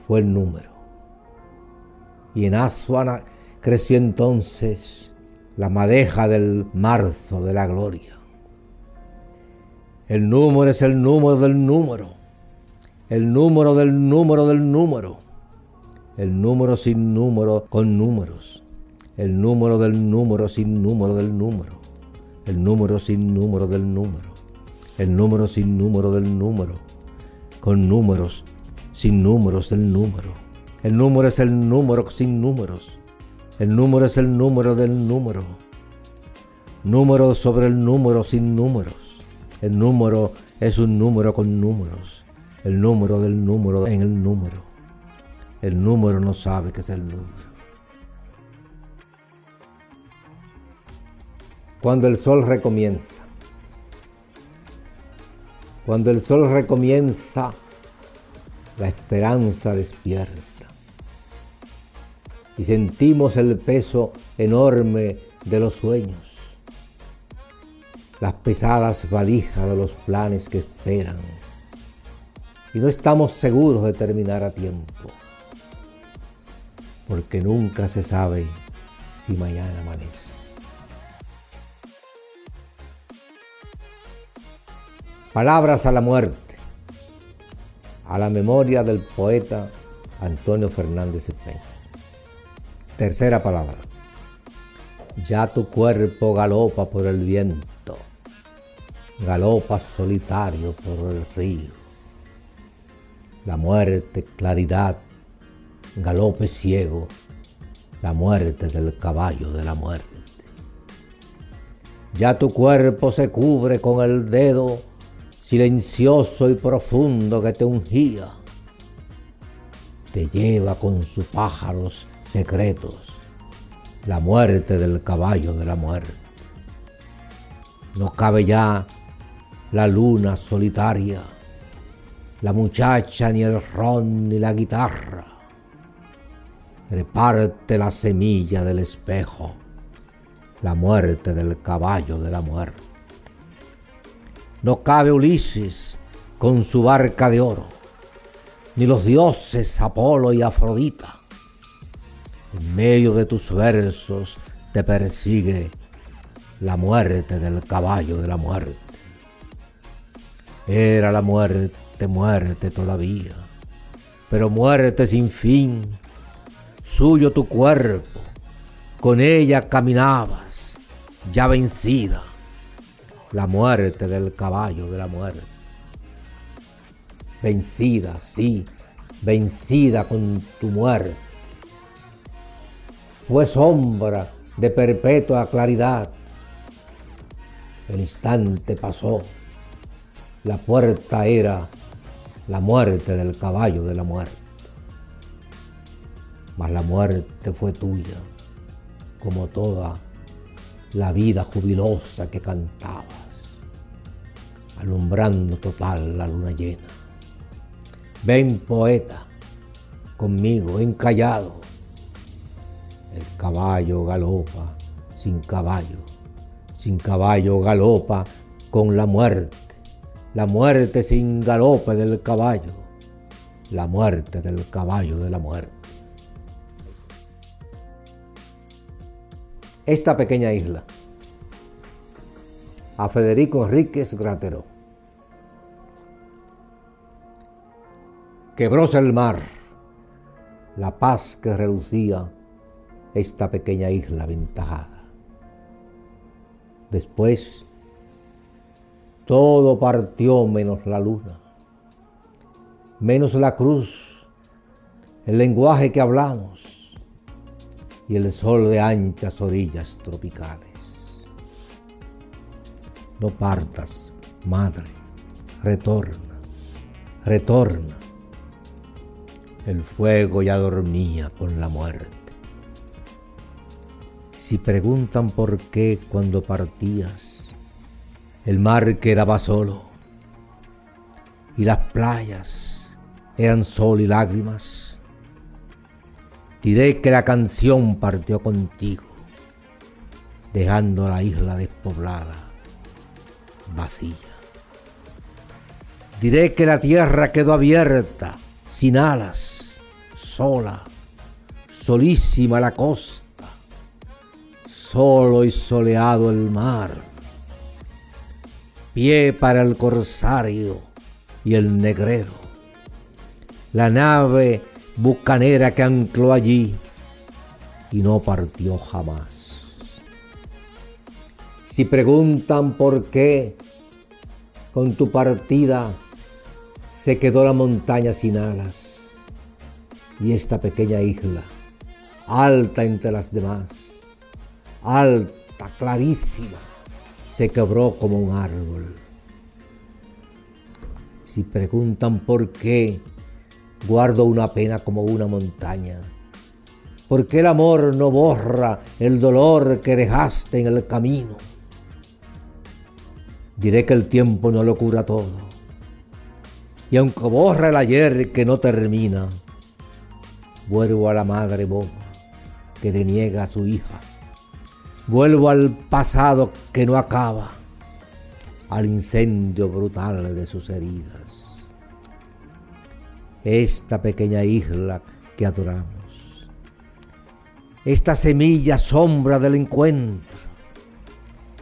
fue el número. Y en Azuana creció entonces la madeja del marzo de la gloria. El número es el número del número. El número del número del número. El número sin número con números. El número del número sin número del número. El número sin número del número. El número sin número del número. Con números sin números del número. El número es el número sin números. El número es el número del número. Número sobre el número sin números. El número es un número con números. El número del número en el número. El número no sabe qué es el número. Cuando el sol recomienza. Cuando el sol recomienza, la esperanza despierta. Y sentimos el peso enorme de los sueños, las pesadas valijas de los planes que esperan. Y no estamos seguros de terminar a tiempo, porque nunca se sabe si mañana amanece. Palabras a la muerte, a la memoria del poeta Antonio Fernández Spencer. Tercera palabra. Ya tu cuerpo galopa por el viento, galopa solitario por el río. La muerte, claridad, galope ciego, la muerte del caballo de la muerte. Ya tu cuerpo se cubre con el dedo silencioso y profundo que te ungía, te lleva con sus pájaros secretos la muerte del caballo de la muerte. No cabe ya la luna solitaria, la muchacha ni el ron ni la guitarra. Reparte la semilla del espejo, la muerte del caballo de la muerte. No cabe Ulises con su barca de oro, ni los dioses Apolo y Afrodita. En medio de tus versos te persigue la muerte del caballo de la muerte. Era la muerte, muerte todavía, pero muerte sin fin, suyo tu cuerpo, con ella caminabas, ya vencida la muerte del caballo de la muerte. Vencida, sí, vencida con tu muerte. Fue sombra de perpetua claridad. El instante pasó. La puerta era la muerte del caballo de la muerte. Mas la muerte fue tuya, como toda la vida jubilosa que cantabas, alumbrando total la luna llena. Ven poeta, conmigo, encallado. El caballo galopa sin caballo, sin caballo galopa con la muerte, la muerte sin galope del caballo, la muerte del caballo de la muerte. esta pequeña isla, a Federico Enríquez Gratero. Quebróse el mar, la paz que reducía esta pequeña isla aventajada. Después, todo partió menos la luna, menos la cruz, el lenguaje que hablamos, y el sol de anchas orillas tropicales. No partas, madre, retorna, retorna. El fuego ya dormía con la muerte. Si preguntan por qué cuando partías, el mar quedaba solo y las playas eran sol y lágrimas, Diré que la canción partió contigo, dejando la isla despoblada, vacía. Diré que la tierra quedó abierta, sin alas, sola, solísima la costa, solo y soleado el mar. Pie para el corsario y el negrero. La nave bucanera que ancló allí y no partió jamás. Si preguntan por qué con tu partida se quedó la montaña sin alas y esta pequeña isla alta entre las demás, alta, clarísima, se quebró como un árbol. Si preguntan por qué, guardo una pena como una montaña. ¿Por qué el amor no borra el dolor que dejaste en el camino? Diré que el tiempo no lo cura todo. Y aunque borra el ayer que no termina, vuelvo a la madre boba que deniega a su hija. Vuelvo al pasado que no acaba, al incendio brutal de sus heridas. Esta pequeña isla que adoramos, esta semilla sombra del encuentro,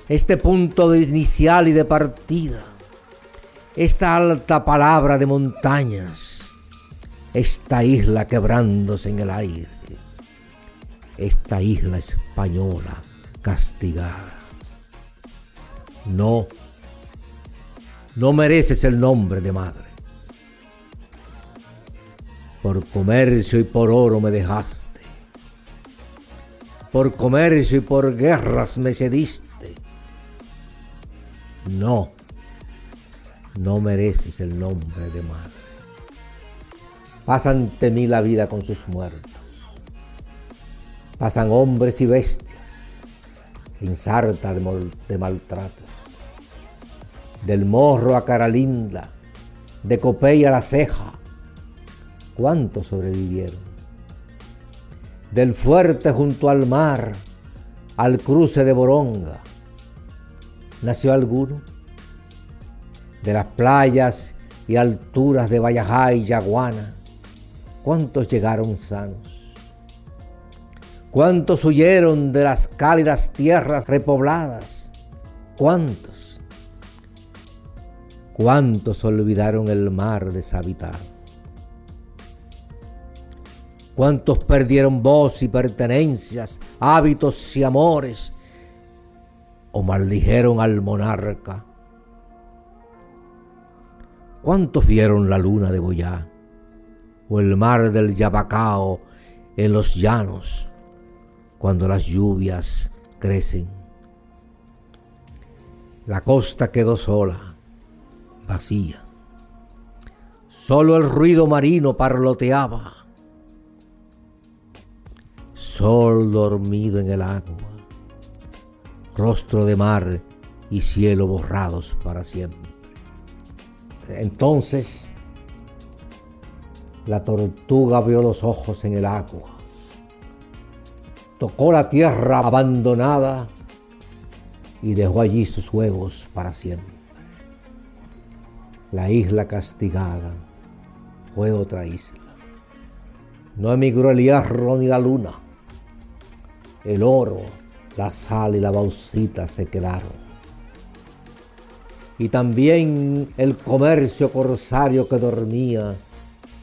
este punto de inicial y de partida, esta alta palabra de montañas, esta isla quebrándose en el aire, esta isla española castigada. No, no mereces el nombre de madre. Por comercio y por oro me dejaste. Por comercio y por guerras me cediste. No, no mereces el nombre de madre. Pasa ante mí la vida con sus muertos. Pasan hombres y bestias, insarta de, de. Del morro a cara linda, de copey a la ceja. ¿Cuántos sobrevivieron? Del fuerte junto al mar, al cruce de Boronga. ¿Nació alguno? De las playas y alturas de Vallajá y Yaguana ¿Cuántos llegaron sanos? ¿Cuántos huyeron de las cálidas tierras repobladas? ¿Cuántos? ¿Cuántos olvidaron el mar deshabitado? ¿Cuántos perdieron voz y pertenencias, hábitos y amores? ¿O maldijeron al monarca? ¿Cuántos vieron la luna de Boyá? O el mar del Yabacao en los llanos cuando las lluvias crecen. La costa quedó sola, vacía. Solo el ruido marino parloteaba. Sol dormido en el agua, rostro de mar y cielo borrados para siempre. Entonces la tortuga abrió los ojos en el agua. Tocó la tierra abandonada y dejó allí sus huevos para siempre. La isla castigada fue otra isla. No emigró el hierro ni la luna. El oro, la sal y la bauxita se quedaron. Y también el comercio corsario que dormía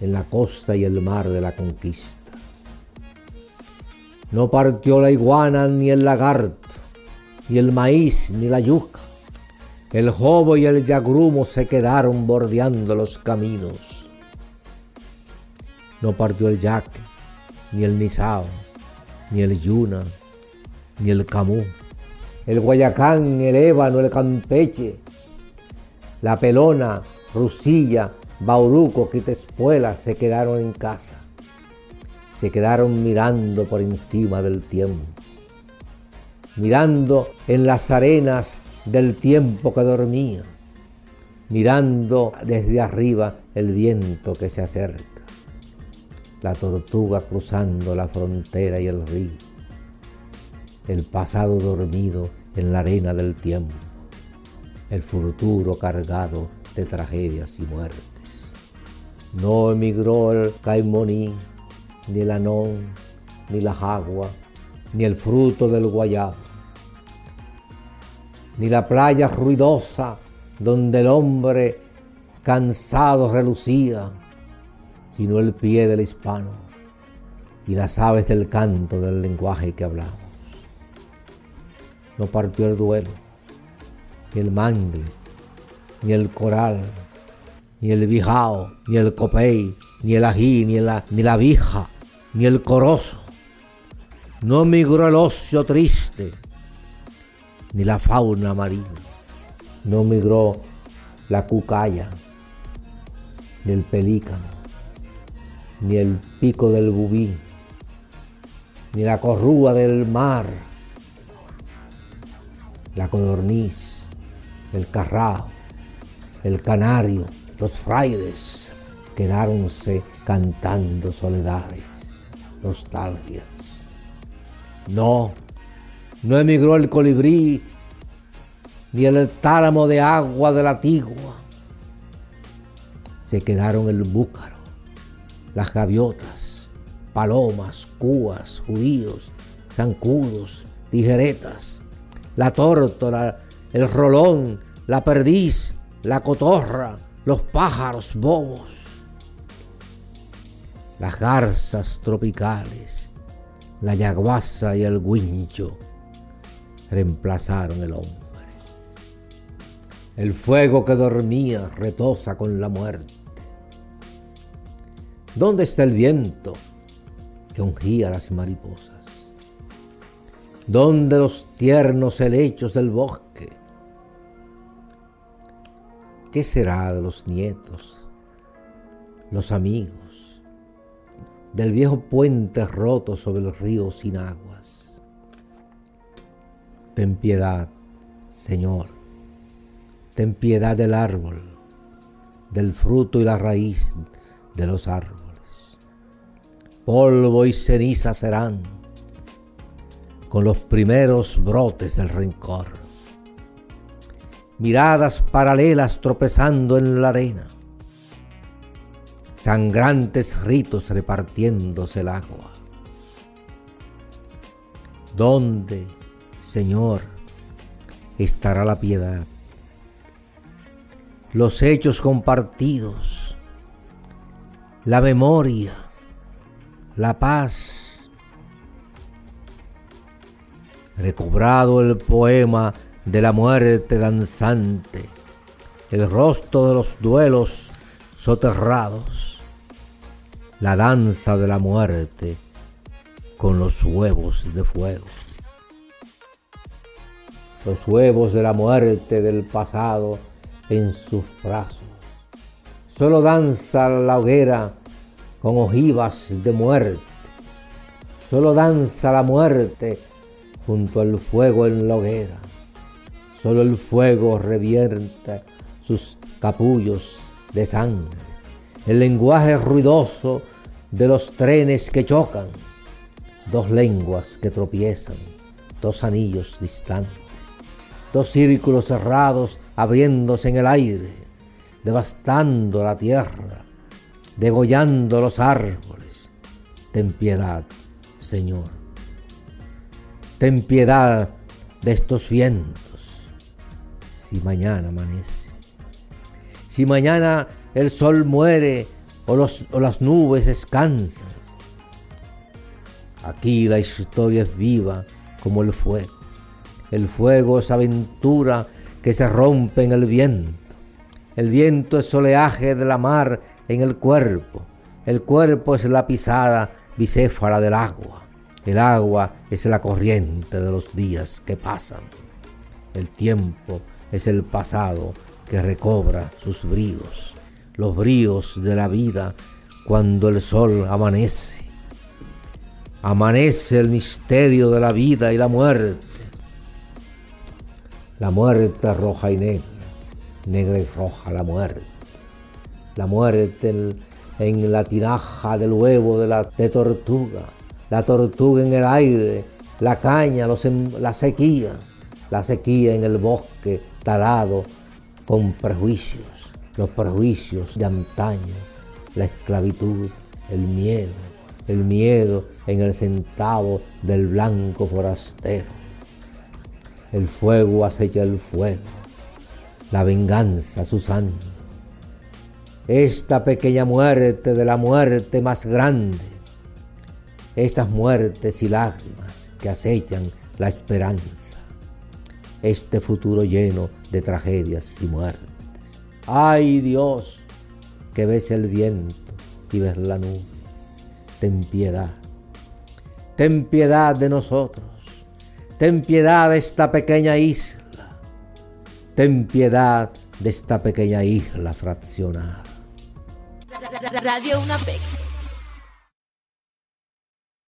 en la costa y el mar de la conquista. No partió la iguana ni el lagarto, ni el maíz ni la yuca. El jobo y el yagrumo se quedaron bordeando los caminos. No partió el yaque, ni el nisao, ni el yuna, ni el camú. El guayacán, el ébano, el campeche, la pelona, rusilla, Bauruco, Quitespuela se quedaron en casa. Se quedaron mirando por encima del tiempo. Mirando en las arenas del tiempo que dormía. Mirando desde arriba el viento que se acerca. La tortuga cruzando la frontera y el río. El pasado dormido en la arena del tiempo. El futuro cargado de tragedias y muertes. No emigró el caimoní, ni el anón, ni la jagua, ni el fruto del guayabo, ni la playa ruidosa donde el hombre cansado relucía, sino el pie del hispano y las aves del canto del lenguaje que hablamos. No partió el duelo, ni el mangle, ni el coral, ni el bijao, ni el copey, ni el ají, ni la, ni la vija, ni el corozo. No migró el ocio triste, ni la fauna marina. No migró la cucaya, ni el pelícano, ni el pico del bubí, ni la corrúa del mar, la codorniz, el carrao, el canario, los frailes quedáronse cantando soledades, nostalgias. No, no emigró el colibrí ni el tálamo de agua de la tigua. Se quedaron el búcaro, las gaviotas, palomas, cúas, judíos, zancudos, tijeretas, la tórtola, el rolón, la perdiz, la cotorra, los pájaros bobos, las garzas tropicales, la yaguasa y el guincho reemplazaron el hombre. El fuego que dormía retosa con la muerte. ¿Dónde está el viento que ungía las mariposas? ¿Dónde los tiernos helechos del bosque? ¿Qué será de los nietos, los amigos, del viejo puente roto sobre el río sin aguas? Ten piedad, Señor, ten piedad del árbol, del fruto y la raíz de los árboles. Polvo y ceniza serán con los primeros brotes del rencor miradas paralelas tropezando en la arena, sangrantes ritos repartiéndose el agua. ¿Dónde, Señor, estará la piedad? Los hechos compartidos, la memoria, la paz. Recobrado el poema de la muerte danzante, el rostro de los duelos soterrados, la danza de la muerte con los huevos de fuego. Los huevos de la muerte del pasado en sus brazos. Solo danza la hoguera con ojivas de muerte. Solo danza la muerte junto al fuego en la hoguera. Solo el fuego revienta sus capullos de sangre. El lenguaje ruidoso de los trenes que chocan. Dos lenguas que tropiezan. Dos anillos distantes. Dos círculos cerrados abriéndose en el aire. Devastando la tierra. Degollando los árboles. Ten piedad, Señor. Ten piedad de estos vientos si mañana amanece. Si mañana el sol muere o, o las nubes descansan. Aquí la historia es viva como el fuego. El fuego es aventura que se rompe en el viento. El viento es oleaje de la mar en el cuerpo. El cuerpo es la pisada bicéfala del agua. El agua es la corriente de los días que pasan. El tiempo es el pasado que recobra sus bríos, los bríos de la vida cuando el sol amanece. Amanece el misterio de la vida y la muerte. La muerte roja y negra, negra y roja la muerte. La muerte en, la tinaja del huevo de la de tortuga, la tortuga en el aire, la caña, la sequía, la sequía en el bosque talado con prejuicios, los prejuicios de antaño, la esclavitud, el miedo, el miedo en el centavo del blanco forastero. El fuego acecha el fuego, la venganza su sangre. Esta pequeña muerte de la muerte más grande, estas muertes y lágrimas que acechan la esperanza este futuro lleno de tragedias y muertes. ¡Ay Dios! Que ves el viento y ves la nube. Ten piedad. Ten piedad de nosotros. Ten piedad de esta pequeña isla. Ten piedad de esta pequeña isla fraccionada. Radio una